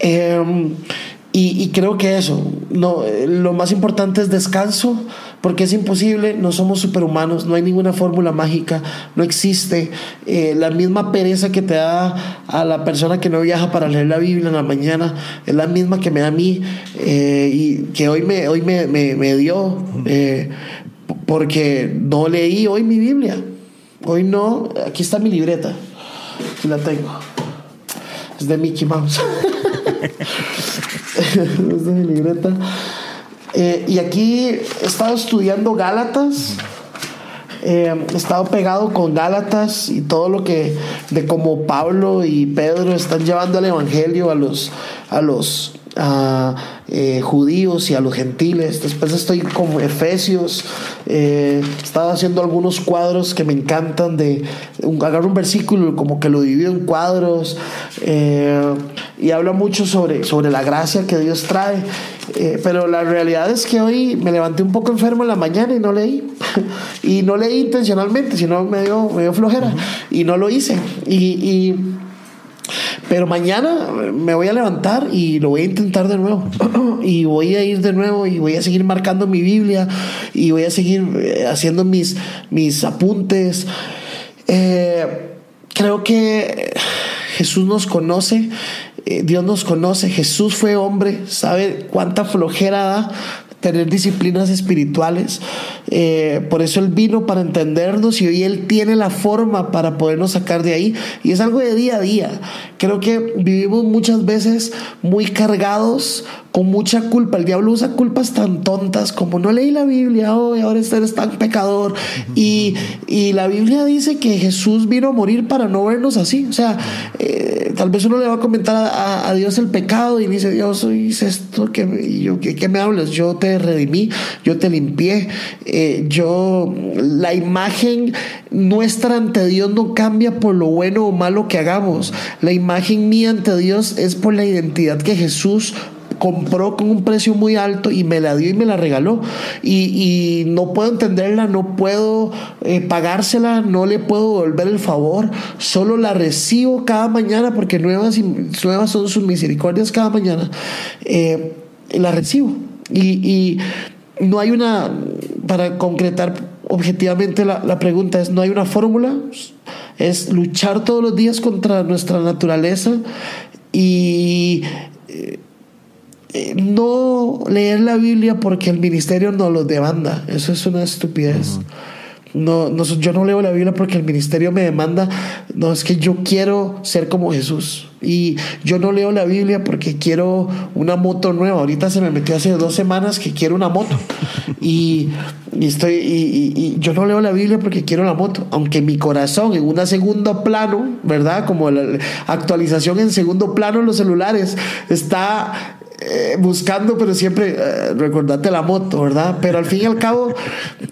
Em, y, creo que eso, no, lo más importante es descanso, porque es imposible, no somos superhumanos, no hay ninguna fórmula mágica, no existe. Eh, la misma pereza que te da a la persona que no viaja para leer la Biblia en la mañana, es la misma que me da a mí eh, y que hoy me, hoy me, me, dio, eh, porque no leí hoy mi Biblia. Hoy no, aquí está mi libreta, aquí la tengo. Es de Mickey Mouse. es de mi libreta. Eh, y aquí he estado estudiando Gálatas. Eh, he estado pegado con Gálatas y todo lo que de cómo Pablo y Pedro están llevando el evangelio a los a los a, eh, judíos y a los gentiles. Después estoy con Efesios. Eh, estaba haciendo algunos cuadros que me encantan de un, un versículo como que lo divido en cuadros eh, y habla mucho sobre, sobre la gracia que Dios trae. Eh, pero la realidad es que hoy me levanté un poco enfermo en la mañana y no leí. y no leí intencionalmente, sino me dio, me dio flojera. Y no lo hice. y pero mañana me voy a levantar y lo voy a intentar de nuevo. y voy a ir de nuevo y voy a seguir marcando mi Biblia y voy a seguir eh, haciendo mis, mis apuntes. Eh, creo que Jesús nos conoce eh, Dios nos conoce, Jesús fue hombre, sabe cuánta flojera da tener disciplinas espirituales. Eh, por eso Él vino para entendernos y hoy Él tiene la forma para podernos sacar de ahí. Y es algo de día a día. Creo que vivimos muchas veces muy cargados con mucha culpa. El diablo usa culpas tan tontas como no leí la Biblia hoy, ahora eres tan pecador. Y, y, la Biblia dice que Jesús vino a morir para no vernos así. O sea, eh, tal vez uno le va a comentar a, Dios el pecado y dice, Dios, hice esto, que yo, ¿qué, me hablas? Yo te redimí, yo te limpié. Eh, yo, la imagen nuestra ante Dios no cambia por lo bueno o malo que hagamos. La imagen mía ante Dios es por la identidad que Jesús compró con un precio muy alto y me la dio y me la regaló. Y, no puedo entenderla, no puedo eh, pagársela, no le puedo devolver el favor, solo la recibo cada mañana porque nuevas, nuevas son sus misericordias cada mañana. Eh, la recibo. Y, no hay una, para concretar objetivamente la, la pregunta es, no hay una fórmula, es luchar todos los días contra nuestra naturaleza y eh, eh, no leer la Biblia porque el ministerio no lo demanda. Eso es una estupidez. No, no, yo no leo la Biblia porque el ministerio me demanda. No, es que yo quiero ser como Jesús. Y yo no leo la Biblia porque quiero una moto nueva. Ahorita se me metió hace dos semanas que quiero una moto. Y, estoy, y, y, yo no leo la Biblia porque quiero la moto. Aunque mi corazón en un segundo plano, ¿verdad? Como la actualización en segundo plano en los celulares, está eh, buscando, pero siempre eh, recordate la moto, ¿verdad? Pero al fin y al cabo,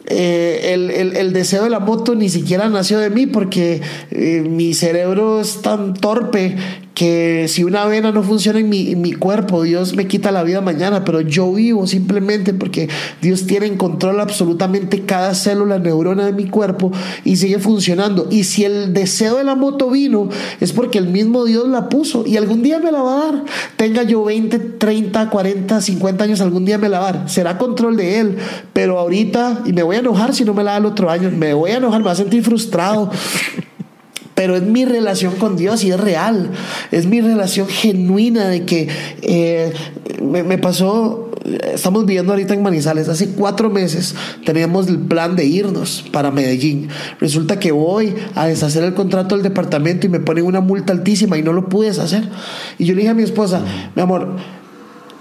eh, el, el, el, deseo de la moto ni siquiera nació de mí porque mi cerebro es tan torpe que si una vena no funciona en mi, mi, cuerpo, Dios me quita la vida mañana, pero yo vivo simplemente porque Dios tiene en control absolutamente cada célula, neurona de mi cuerpo y sigue funcionando. Y si el deseo de la moto vino, es porque el mismo Dios la puso y algún día me la va a dar. Tenga yo 20, 30, 40, 50 años, algún día me la va a dar. Será control de Él, pero ahorita, y me voy a enojar si no me la da el otro año, me voy a enojar, me voy a sentir frustrado pero es mi relación con Dios y es real, es mi relación genuina de que eh, me, pasó, estamos viviendo ahorita en Manizales, hace cuatro meses teníamos el plan de irnos para Medellín, resulta que voy a deshacer el contrato del departamento y me ponen una multa altísima y no lo pude deshacer. Y yo le dije a mi esposa, mi amor,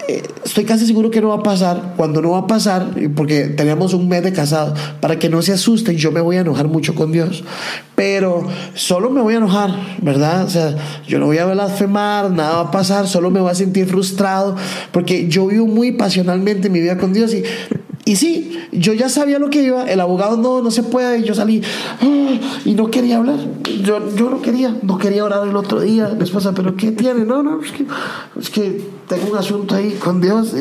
estoy casi seguro que no va a pasar. Cuando no va a pasar, porque teníamos un mes de casado, para que no se asusten, yo me voy a enojar mucho con Dios. Pero solo me voy a enojar, ¿verdad? O sea, yo no voy a blasfemar, nada va a pasar, solo me voy a sentir frustrado, porque yo vivo muy pasionalmente mi vida con Dios y y sí, yo ya sabía lo que iba, el abogado no, no se puede, yo salí ah, y no quería hablar, yo, yo no quería, no quería orar el otro día, mi esposa, pero ¿qué tiene? No, no, es que, es que tengo un asunto ahí con Dios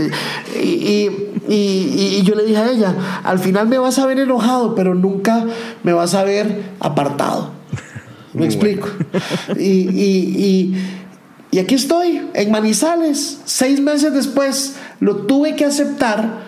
y, y, y, y, yo le dije a ella, al final me vas a ver enojado, pero nunca me vas a ver apartado. Me explico. y, y aquí estoy, en Manizales, seis meses después, lo tuve que aceptar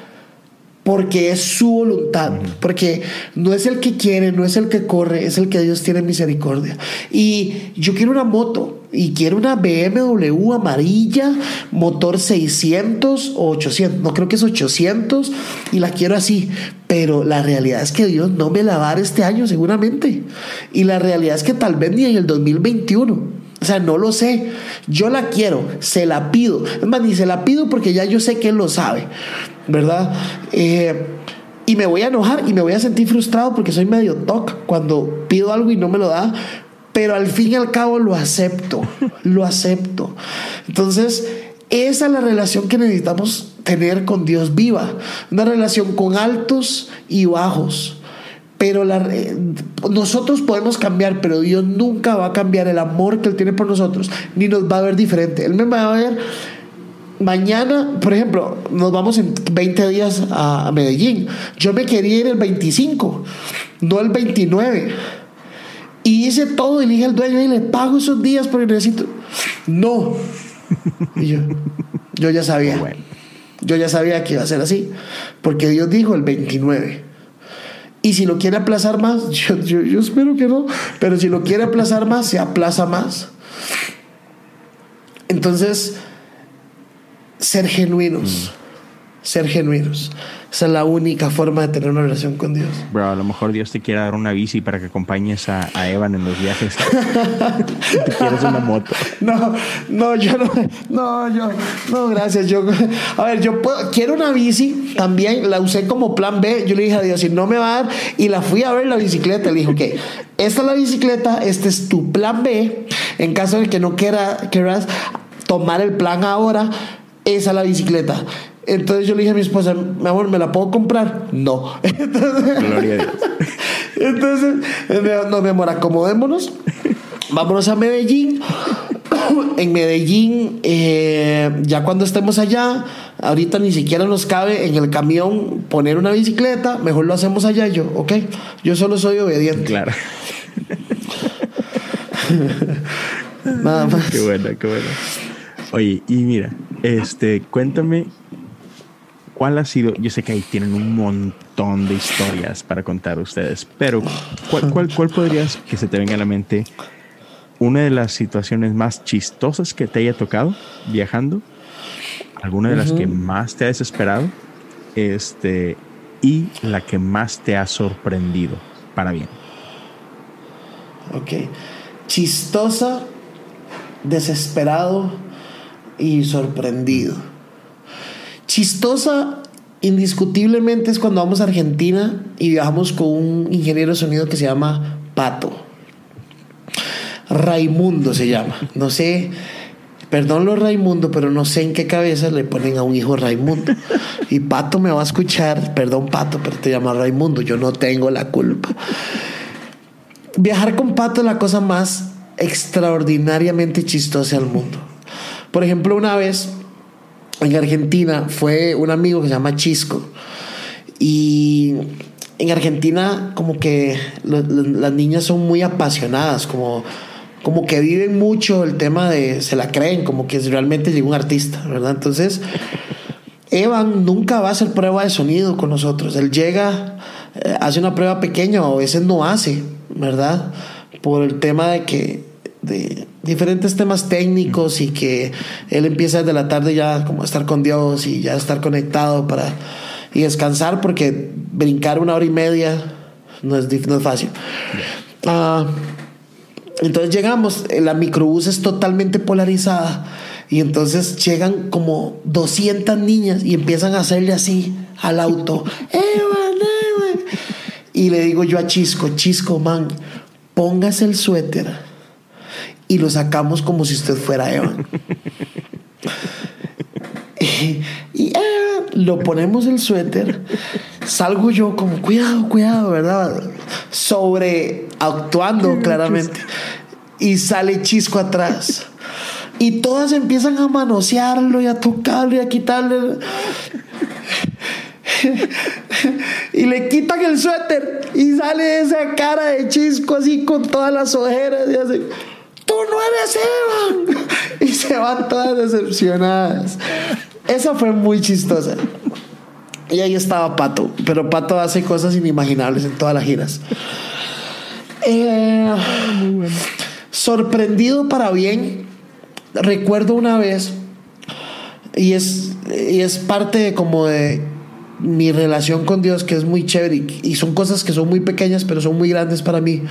porque es su voluntad, porque no es el que quiere, no es el que corre, es el que Dios tiene misericordia. Y yo quiero una moto y quiero una BMW amarilla, motor 600 o 800, no creo que es 800 y la quiero así, pero la realidad es que Dios no me la va a dar este año seguramente. Y la realidad es que tal vez ni en el 2021. O sea, no lo sé. Yo la quiero, se la pido. Es más, ni se la pido porque ya yo sé que él lo sabe. ¿Verdad? Eh, y me voy a enojar y me voy a sentir frustrado porque soy medio toc cuando pido algo y no me lo da, pero al fin y al cabo lo acepto, lo acepto. Entonces, esa es la relación que necesitamos tener con Dios viva, una relación con altos y bajos. Pero la, nosotros podemos cambiar, pero Dios nunca va a cambiar el amor que Él tiene por nosotros, ni nos va a ver diferente. Él me va a ver mañana, por ejemplo, nos vamos en 20 días a Medellín. Yo me quería ir el 25, no el 29. Y hice todo y le dije al dueño y le pago esos días porque necesito. No. Y yo, yo ya sabía. Yo ya sabía que iba a ser así. Porque Dios dijo el 29. Y si lo quiere aplazar más, yo, yo espero que no. Pero si lo quiere aplazar más, se aplaza más. Entonces, ser genuinos, ser genuinos. Esa es la única forma de tener una relación con Dios. Bro, a lo mejor Dios te quiere dar una bici para que acompañes a, a Evan en los viajes. te quieres una moto. No, no, yo no, no, yo, no, gracias. Yo, a ver, yo puedo- quiero una bici también, la usé como plan B. Yo le dije a Dios, si no me va a dar, y la fui a ver la bicicleta. Le dije, ok, esta es la bicicleta, este es tu plan B. En caso de que no quiera, quieras tomar el plan ahora, esa es la bicicleta. Entonces yo le dije a mi esposa, mi amor, ¿me la puedo comprar? No. Entonces, Gloria a Dios. entonces, no, mi amor, acomodémonos. Vámonos a Medellín. En Medellín, eh, ya cuando estemos allá, ahorita ni siquiera nos cabe en el camión poner una bicicleta, mejor lo hacemos allá y yo, ¿ok? Yo solo soy obediente. Claro. Nada más. Qué bueno, qué bueno. Oye, y mira, este, cuéntame cuál ha sido. Yo sé que ahí tienen un montón de historias para contar ustedes, pero ¿cuál, cuál, cuál podrías que se te venga a la mente una de las situaciones más chistosas que te haya tocado viajando? ¿Alguna de las que más te ha desesperado? Este, y la que más te ha sorprendido para bien. Ok. Chistosa, desesperado y sorprendido. Chistosa, indiscutiblemente, es cuando vamos a Argentina y viajamos con un ingeniero de sonido que se llama Pato. Raimundo se llama. No sé, perdón lo Raimundo, pero no sé en qué cabeza le ponen a un hijo Raimundo. Y Pato me va a escuchar, perdón Pato, pero te llama Raimundo, yo no tengo la culpa. Viajar con Pato es la cosa más extraordinariamente chistosa del mundo. Por ejemplo, una vez en Argentina fue un amigo que se llama Chisco. Y en Argentina como que las niñas son muy apasionadas, como, como que viven mucho el tema de, se la creen, como que realmente llegó un artista, ¿verdad? Entonces, Evan nunca va a hacer prueba de sonido con nosotros. Él llega, eh, hace una prueba pequeña o a veces no hace, ¿verdad? Por el tema de que de diferentes temas técnicos y que él empieza desde la tarde ya como a estar con Dios y ya estar conectado para y descansar porque brincar una hora y media no es, no es fácil. Ah, entonces llegamos, eh, la microbús es totalmente polarizada y entonces llegan como 200 niñas y empiezan a hacerle así al auto. Evan, Evan. Y le digo yo a Chisco, Chisco, man, póngase el suéter y lo sacamos como si usted fuera Evan. y, y, Evan, lo ponemos el suéter, salgo yo como, cuidado, cuidado, ¿verdad? Sobre actuando claramente. Y sale Chisco atrás. Y todas empiezan a manosearlo y a tocarlo y a quitarle. y le quitan el suéter y sale esa cara de chisco así con todas las ojeras y así. Tú no eres Evan. Y se van todas decepcionadas. Esa fue muy chistosa. Y ahí estaba Pato. Pero Pato hace cosas inimaginables en todas las giras. Eh, Sorprendido para bien. Recuerdo una vez. Y es, y es parte como de mi relación con Dios, que es muy chévere. Y son cosas que son muy pequeñas, pero son muy grandes para mí.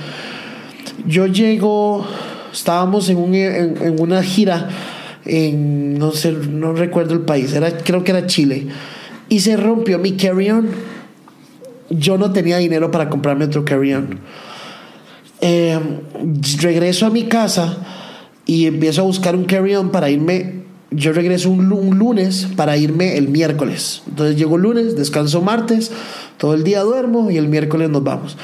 Yo llego, estábamos en, un- en- en una gira en, no sé, no recuerdo el país, era, creo que era Chile, y se rompió mi carry-on. Yo no tenía dinero para comprarme otro carry-on. Eh, regreso a mi casa y empiezo a buscar un carry-on para irme. Yo regreso un, un lunes para irme el miércoles. Entonces llego lunes, descanso martes, todo el día duermo y el miércoles nos vamos.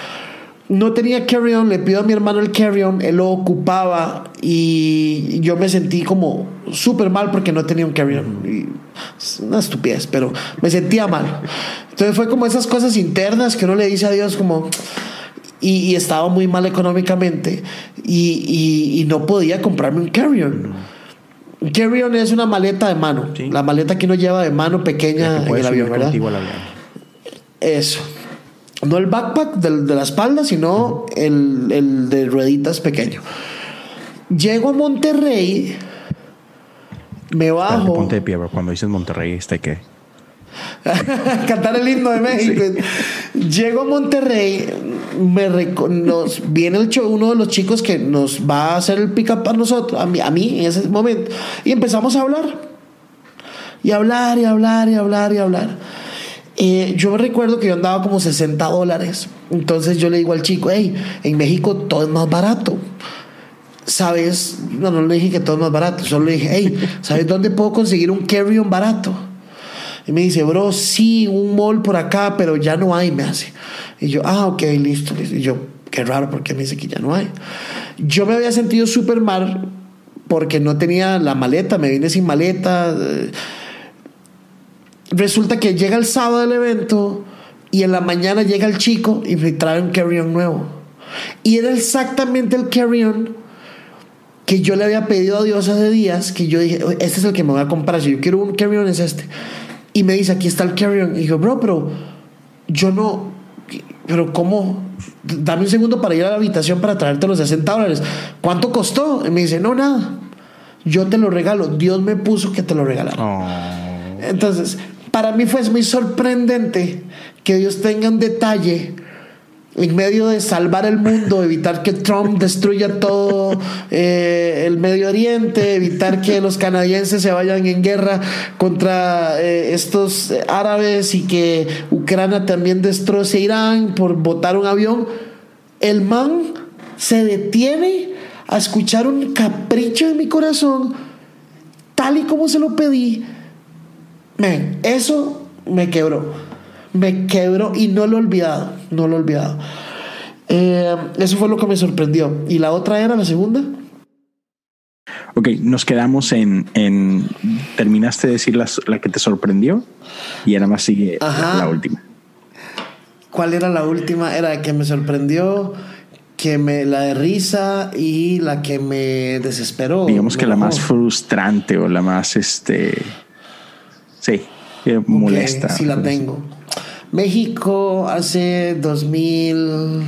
No tenía carry-on, le pido a mi hermano el carry-on, él lo ocupaba y yo me sentí como súper mal porque no tenía un carry-on. Una estupidez, pero me sentía mal. Entonces fue como esas cosas internas que uno le dice a Dios como... Y, y estaba muy mal económicamente y, y- y no podía comprarme un carry-on. Un carry-on es una maleta de mano, Sí. la maleta que uno lleva de mano pequeña que en el avión, ¿verdad? al avión. Eso. No el backpack de, la espalda, sino el, el de rueditas pequeño. Llego a Monterrey Me bajo. ponte de pie, cuando dices Monterrey, este que. Cantar el himno de México. Llego a Monterrey, me nos viene el uno de los chicos que nos va a hacer el pick-up a nosotros, a mí, a mí en ese momento, y empezamos a hablar. Y hablar, y hablar, y hablar, y hablar. Eh, yo recuerdo que yo andaba como 60 dólares. Entonces yo le digo al chico, hey, en México todo es más barato. ¿Sabes? No, no le dije que todo es más barato. Solo le dije, hey, ¿sabes dónde puedo conseguir un carry-on barato? Y me dice, bro, sí, un mall por acá, pero ya no hay, me hace. Y yo, ah, ok, listo. Y yo, qué raro, porque me dice que ya no hay. Yo me había sentido súper mal porque no tenía la maleta, me vine sin maleta. Resulta que llega el sábado del evento y en la mañana llega el chico y me trae un carry-on nuevo. Y era exactamente el carry-on que yo le había pedido a Dios hace días, que yo dije, este es el que me voy a comprar, si yo quiero un carry-on es este. Y me dice, aquí está el carry-on. Y digo, bro, pero yo no, pero ¿cómo? Dame un segundo para ir a la habitación para traerte los 60 dólares. ¿Cuánto costó? Y me dice, no, nada. Yo te lo regalo. Dios me puso que te lo regalara. Oh. Entonces, para mí fue muy sorprendente que Dios tenga un detalle en medio de salvar el mundo, evitar que Trump destruya todo eh, el Medio Oriente, evitar que los canadienses se vayan en guerra contra eh, estos árabes y que Ucrania también destroce Irán por botar un avión, el man se detiene a escuchar un capricho de mi corazón, tal y como se lo pedí, Man, eso me quebró. Me quebró y no lo he olvidado. No lo he olvidado. Eh, eso fue lo que me sorprendió. ¿Y la otra era la segunda? Ok, nos quedamos en. en terminaste de decir la, que te sorprendió y ahora más sigue la última. ¿Cuál era la última? Era la que me sorprendió, que me la de risa y la que me desesperó. Digamos que la más frustrante o la más este Sí, molesta. sí la tengo. México hace 2000...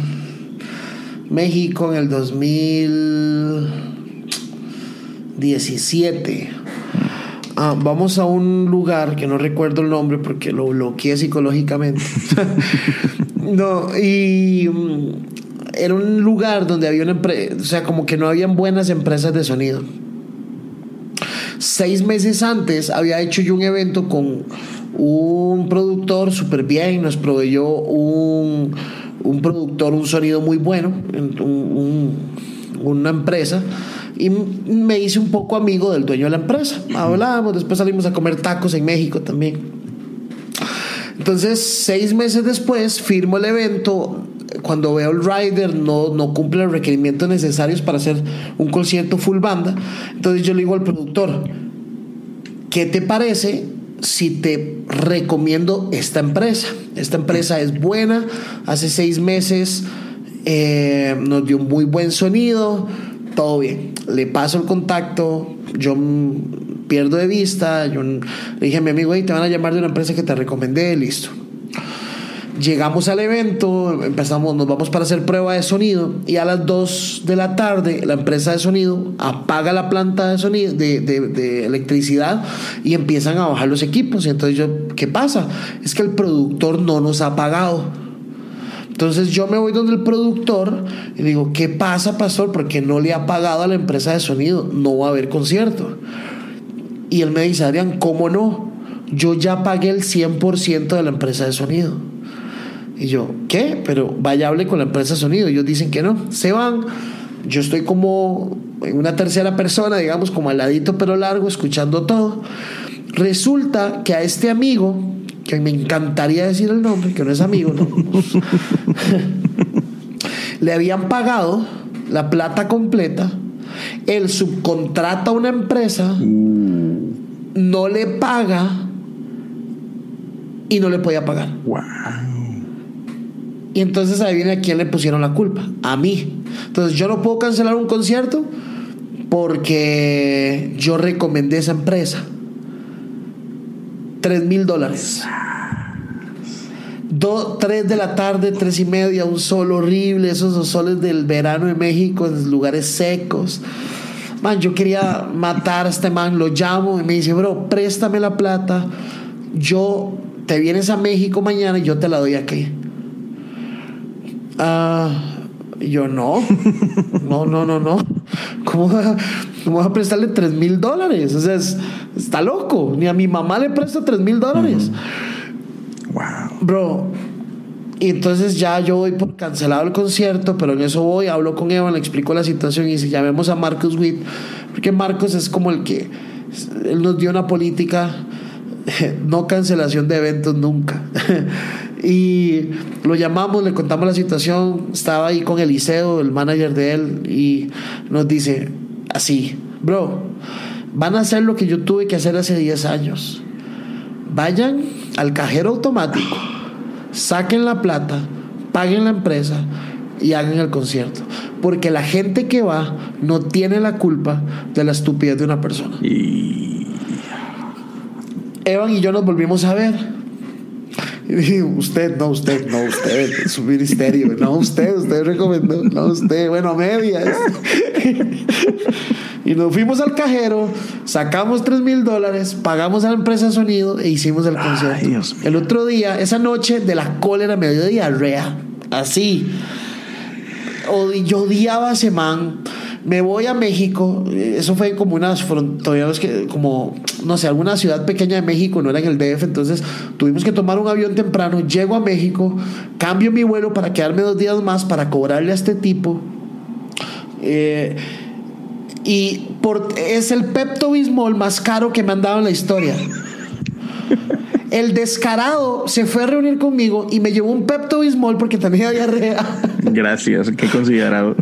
México en el 2017. Ah, vamos a un lugar que no recuerdo el nombre porque lo bloqueé psicológicamente. no, y mm, era un lugar donde había una empresa, o sea, como que no habían buenas empresas de sonido. Seis meses antes había hecho yo un evento con un productor súper bien, nos proveyó un, productor, un sonido muy bueno, una empresa. Y me hice un poco amigo del dueño de la empresa. Hablábamos, después salimos a comer tacos en México también. Entonces, seis meses después, firmo el evento. Cuando veo el rider, no, no cumple los requerimientos necesarios para hacer un concierto full banda. Entonces, yo le digo al productor: ¿Qué te parece si te recomiendo esta empresa? Esta empresa es buena. Hace seis meses eh, nos dio un muy buen sonido. Todo bien. Le paso el contacto. Yo pierdo de vista. Yo le dije a mi amigo, hey, te van a llamar de una empresa que te recomendé, listo. Llegamos al evento, empezamos, nos vamos para hacer prueba de sonido y a las 2 de la tarde la empresa de sonido apaga la planta de de, electricidad y empiezan a bajar los equipos. Y entonces yo, ¿qué pasa? Es que el productor no nos ha pagado. Entonces yo me voy donde el productor y digo, ¿qué pasa, pastor? Porque no le ha pagado a la empresa de sonido, no va a haber concierto. Y él me dice, Adrián, ¿cómo no? Yo ya pagué el 100% de la empresa de sonido. Y yo, ¿qué? Pero vaya, hable con la empresa de sonido. Ellos dicen que no. Se van. Yo estoy como en una tercera persona, digamos, como al ladito pero largo, escuchando todo. Resulta que a este amigo, que me encantaría decir el nombre, que no es amigo, ¿no? le habían pagado la plata completa él subcontrata a una empresa, no le paga y no le podía pagar. Y entonces ahí viene a quién le pusieron la culpa. A mí. Entonces yo no puedo cancelar un concierto porque yo recomendé esa empresa. Tres mil dólares. Dos, tres de la tarde, tres y media, un sol horrible, esos soles del verano en México, en lugares secos. man, yo quería matar a este man, lo llamo y me dice, bro, préstame la plata, yo te vienes a México mañana y yo te la doy aquí. Ah, yo no, no, no, no, no. ¿Cómo, cómo vas a prestarle 3 mil dólares? O sea, está loco. Ni a mi mamá le presta 3 mil dólares. Wow. Bro, y entonces ya yo voy por cancelado el concierto, pero en eso voy, hablo con Evan, le explico la situación y dice, llamemos a Marcos Witt, porque Marcos es como el que, él nos dio una política, no cancelación de eventos nunca. y lo llamamos, le contamos la situación, estaba ahí con Eliseo, el manager de él, y nos dice así, bro, van a hacer lo que yo tuve que hacer hace 10 años. Vayan al cajero automático saquen la plata, paguen la empresa y hagan el concierto. Porque la gente que va no tiene la culpa de la estupidez de una persona. Y... Evan y yo nos volvimos a ver. Y dije, usted, no, usted, no, usted, su ministerio, no, usted, usted recomendó, no, usted, bueno, medias. y nos fuimos al cajero, sacamos 3 mil dólares, pagamos a la empresa de sonido e hicimos el concierto. el otro día, esa noche de la cólera me dio diarrea, así. yo odiaba a ese man me voy a México, eso fue como unas fronteras que, como, no sé, alguna ciudad pequeña de México, no era en el DF, entonces tuvimos que tomar un avión temprano, llego a México, cambio mi vuelo para quedarme dos días más para cobrarle a este tipo. Eh, y por, es el Pepto Bismol más caro que me han dado en la historia. El descarado se fue a reunir conmigo y me llevó un Pepto Bismol porque tenía diarrea. Gracias, qué considerado.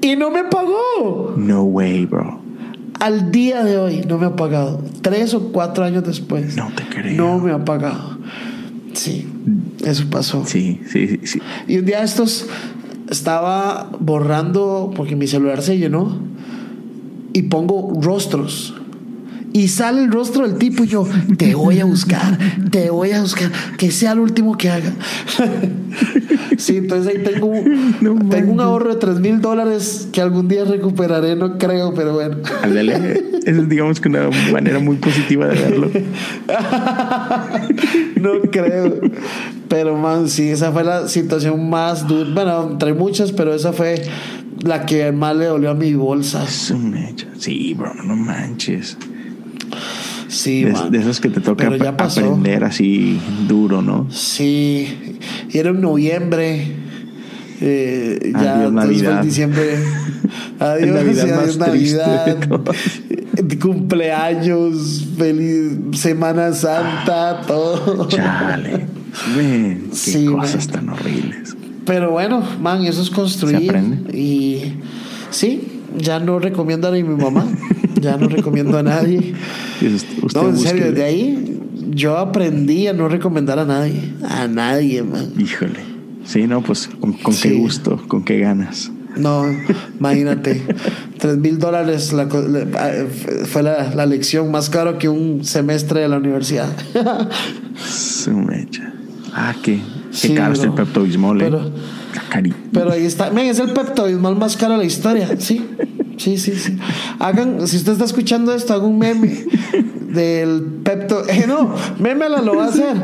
y no me pagó. No way, bro. Al día de hoy no me ha pagado. Tres o cuatro años después. No te creo. No me ha pagado. Sí, eso pasó. Sí, sí, sí. Y un día estos estaba borrando porque mi celular se llenó y pongo rostros y sale el rostro del tipo y yo, te voy a buscar, te voy a buscar, que sea el último que haga. sí, entonces ahí tengo, tengo un ahorro de 3 mil dólares que algún día recuperaré, no creo, pero bueno. es digamos que una manera muy positiva de verlo. no creo. Pero man, sí, esa fue la situación más dura. Bueno, entre muchas, pero esa fue la que más le dolió a mi bolsa. Sí, bro, no manches. Sí, de, de esos que te toca aprender así duro, ¿no? Sí, y era en noviembre. Eh, ya Navidad. Fue diciembre. Adiós, Navidad, adiós, Navidad. Cumpleaños, feliz Semana Santa, todo. Chale. qué sí, cosas tan horribles. Pero bueno, man, eso es construir. Y sí, ya no recomiendo a mi mamá. Ya no recomiendo a nadie. no, en serio, desde ahí yo aprendí a no recomendar a nadie. A nadie, man. Híjole. Sí, no, pues con, qué gusto, con qué ganas. No, imagínate. Tres mil dólares fue la, lección más caro que un semestre de la universidad. ah, qué, qué caro es el Pepto Bismol, eh. pero, pero ahí está. Men, es el Pepto Bismol más caro de la historia, sí. Sí, sí, sí. Hagan, si usted está escuchando esto, haga un meme del Pepto. Eh, no, meme lo va a hacer.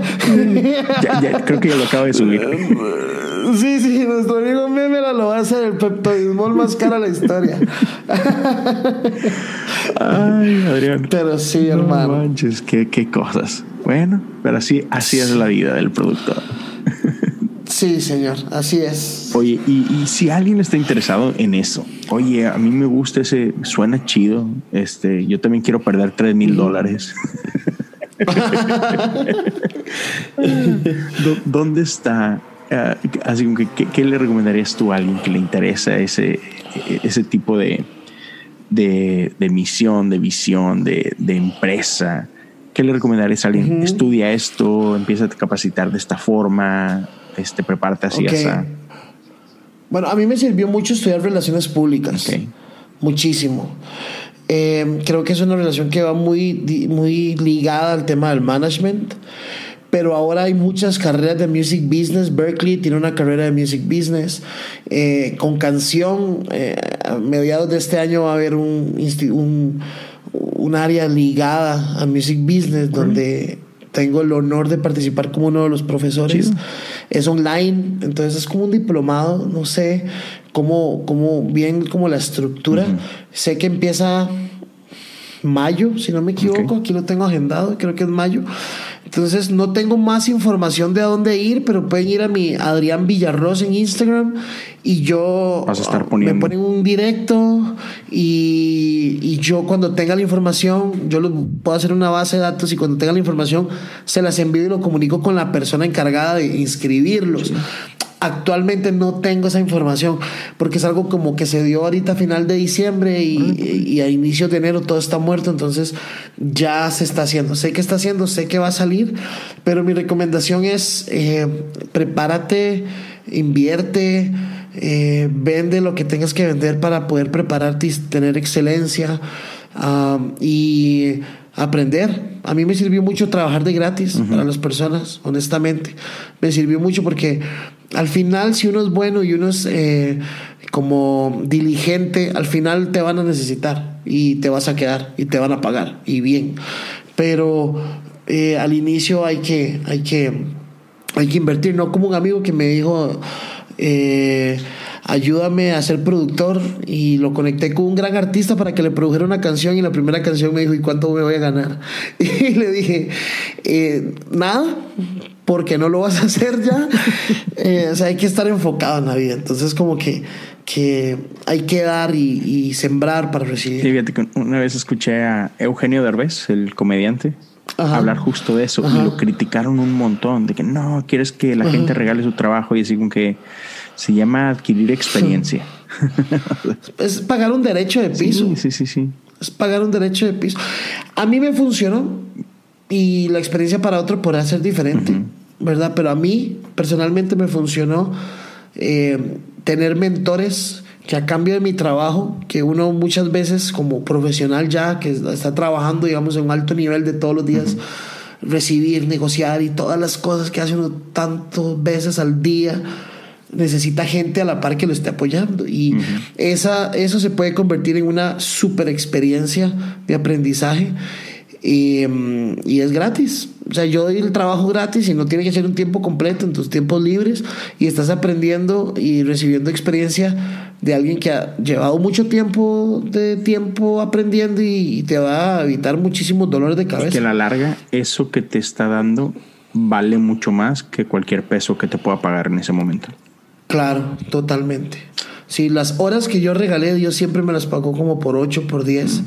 ya, ya, creo que ya lo acabo de subir. Sí, sí, nuestro amigo meme lo va a hacer el Pepto Bismol más cara de la historia. Ay, Adrián. Pero sí, hermano. manches, qué, qué cosas. Bueno, pero así, así es la vida del productor. Sí, señor, así es. Oye, y, si alguien está interesado en eso, oye, a mí me gusta ese, suena chido, este, yo también quiero perder 3 mil dólares. ¿Dónde está? Ah, así que, ¿qué, le recomendarías tú a alguien que le interesa ese, ese tipo de, de, misión, de visión, de, de empresa? ¿Qué le recomendarías a alguien? Estudia esto, empieza a capacitar de esta forma, este, prepárate así. Bueno, a mí me sirvió mucho estudiar relaciones públicas. Muchísimo. Eh, creo que es una relación que va muy, muy ligada al tema del management. pero ahora hay muchas carreras de music business. Berkeley tiene una carrera de music business eh, con canción. Eh, a mediados de este año va a haber un, un, un área ligada a music business donde tengo el honor de participar como uno de los profesores. Es online, entonces es como un diplomado, no sé cómo, cómo bien como la estructura. Sé que empieza mayo, si no me equivoco, aquí lo tengo agendado, creo que es mayo. Entonces no tengo más información de a dónde ir, pero pueden ir a mi Adrián Villarroz en Instagram y yo Vas a estar poniendo. me ponen un directo y, y, yo cuando tenga la información, yo lo, puedo hacer una base de datos y cuando tenga la información se las envío y lo comunico con la persona encargada de inscribirlos. Actualmente no tengo esa información porque es algo como que se dio ahorita a final de diciembre y, y, a inicios de enero todo está muerto, entonces ya se está haciendo. Sé que está haciendo, sé que va a salir, pero mi recomendación es eh, prepárate, invierte, eh, vende lo que tengas que vender para poder prepararte y tener excelencia um, y aprender. A mí me sirvió mucho trabajar de gratis uh -huh. para las personas, honestamente. Me sirvió mucho porque al final, si uno es bueno y uno es eh, como diligente, al final te van a necesitar y te vas a quedar y te van a pagar y bien. Pero eh, al inicio hay que, hay que, hay que invertir, no como un amigo que me dijo, eh, ayúdame a ser productor y lo conecté con un gran artista para que le produjera una canción y la primera canción me dijo, ¿y cuánto me voy a ganar? Y le dije, eh, nada, porque no lo vas a hacer ya. eh, o sea, hay que estar enfocado en la vida. Entonces, como que, que hay que dar y, y sembrar para recibir. Sí, fíjate que una vez escuché a Eugenio Derbez, el comediante, Ajá. hablar justo de eso Ajá. y lo criticaron un montón de que no quieres que la Ajá. gente regale su trabajo y así como que se llama adquirir experiencia. es pagar un derecho de piso. Sí, sí, sí, sí. Es pagar un derecho de piso. A mí me funcionó y la experiencia para otro podrá ser diferente, uh -huh. ¿verdad? Pero a mí personalmente me funcionó eh, tener mentores que a cambio de mi trabajo, que uno muchas veces como profesional ya, que está trabajando, digamos, en un alto nivel de todos los días, uh -huh. recibir, negociar y todas las cosas que hace uno tantas veces al día, necesita gente a la par que lo esté apoyando y uh -huh. esa, eso se puede convertir en una super experiencia de aprendizaje y, y, es gratis. O sea, yo doy el trabajo gratis y no tiene que ser un tiempo completo en tus tiempos libres y estás aprendiendo y recibiendo experiencia de alguien que ha llevado mucho tiempo de tiempo aprendiendo y, y te va a evitar muchísimos dolores de cabeza. Y que a la larga eso que te está dando vale mucho más que cualquier peso que te pueda pagar en ese momento. Claro, totalmente. Sí, las horas que yo regalé, Dios siempre me las pagó como por 8, por 10, mm.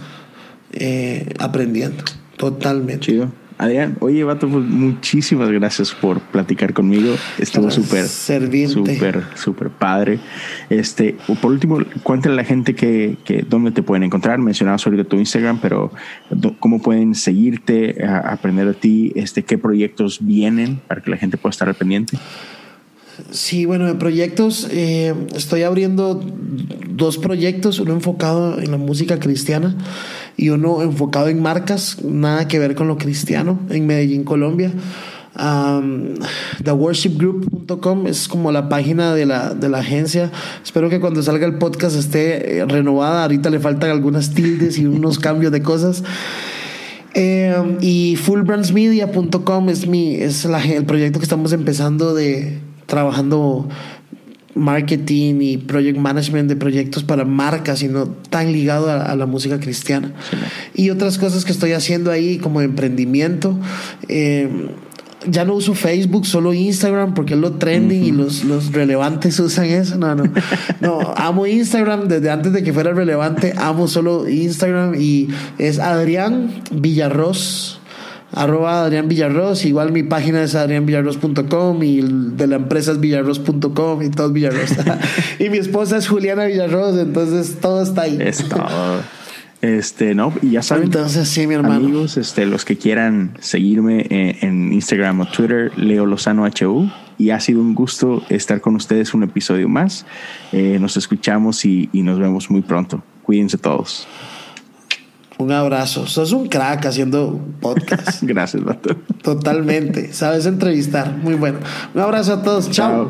eh, aprendiendo. Totalmente. Chido. Adrián, oye, Vato, pues muchísimas gracias por platicar conmigo. Estuvo súper, súper, súper padre. Este, por último, cuéntale a la gente que, que dónde te pueden encontrar. Mencionabas ahorita tu Instagram, pero cómo pueden seguirte, a, aprender de ti, este, qué proyectos vienen para que la gente pueda estar al pendiente. Sí, bueno, de proyectos, eh, estoy abriendo dos proyectos, uno enfocado en la música cristiana y uno enfocado en marcas, nada que ver con lo cristiano, en Medellín, Colombia. Um, theworshipgroup.com es como la página de la, de la agencia. Espero que cuando salga el podcast esté eh, renovada. Ahorita le faltan algunas tildes y unos cambios de cosas. Eh, y fullbrandsmedia.com es, mi, es la, el proyecto que estamos empezando de trabajando marketing y project management de proyectos para marcas y no tan ligado a, a la música cristiana. Sí. Y otras cosas que estoy haciendo ahí como emprendimiento. Eh, ya no uso Facebook, solo Instagram porque es lo trending uh -huh. y los, los relevantes usan eso. No, no. No, amo Instagram desde antes de que fuera relevante. Amo solo Instagram y es Adrián Villarroz arroba Adrián Villarroz, igual mi página es adrianvillarroz.com y de la empresa es villarroz.com y todo es Villarroz. y mi esposa es Juliana Villarroz, entonces todo está ahí. Es todo. Este, no, y ya saben. Entonces, sí, mi hermano. Amigos, este, los que quieran seguirme en, en Instagram o Twitter, Leo Lozano HU. Y ha sido un gusto estar con ustedes un episodio más. Eh, nos escuchamos y, y nos vemos muy pronto. Cuídense todos. Un abrazo. Sos un crack haciendo podcast. Gracias, Vato. Totalmente. Sabes entrevistar. Muy bueno. Un abrazo a todos. Chao.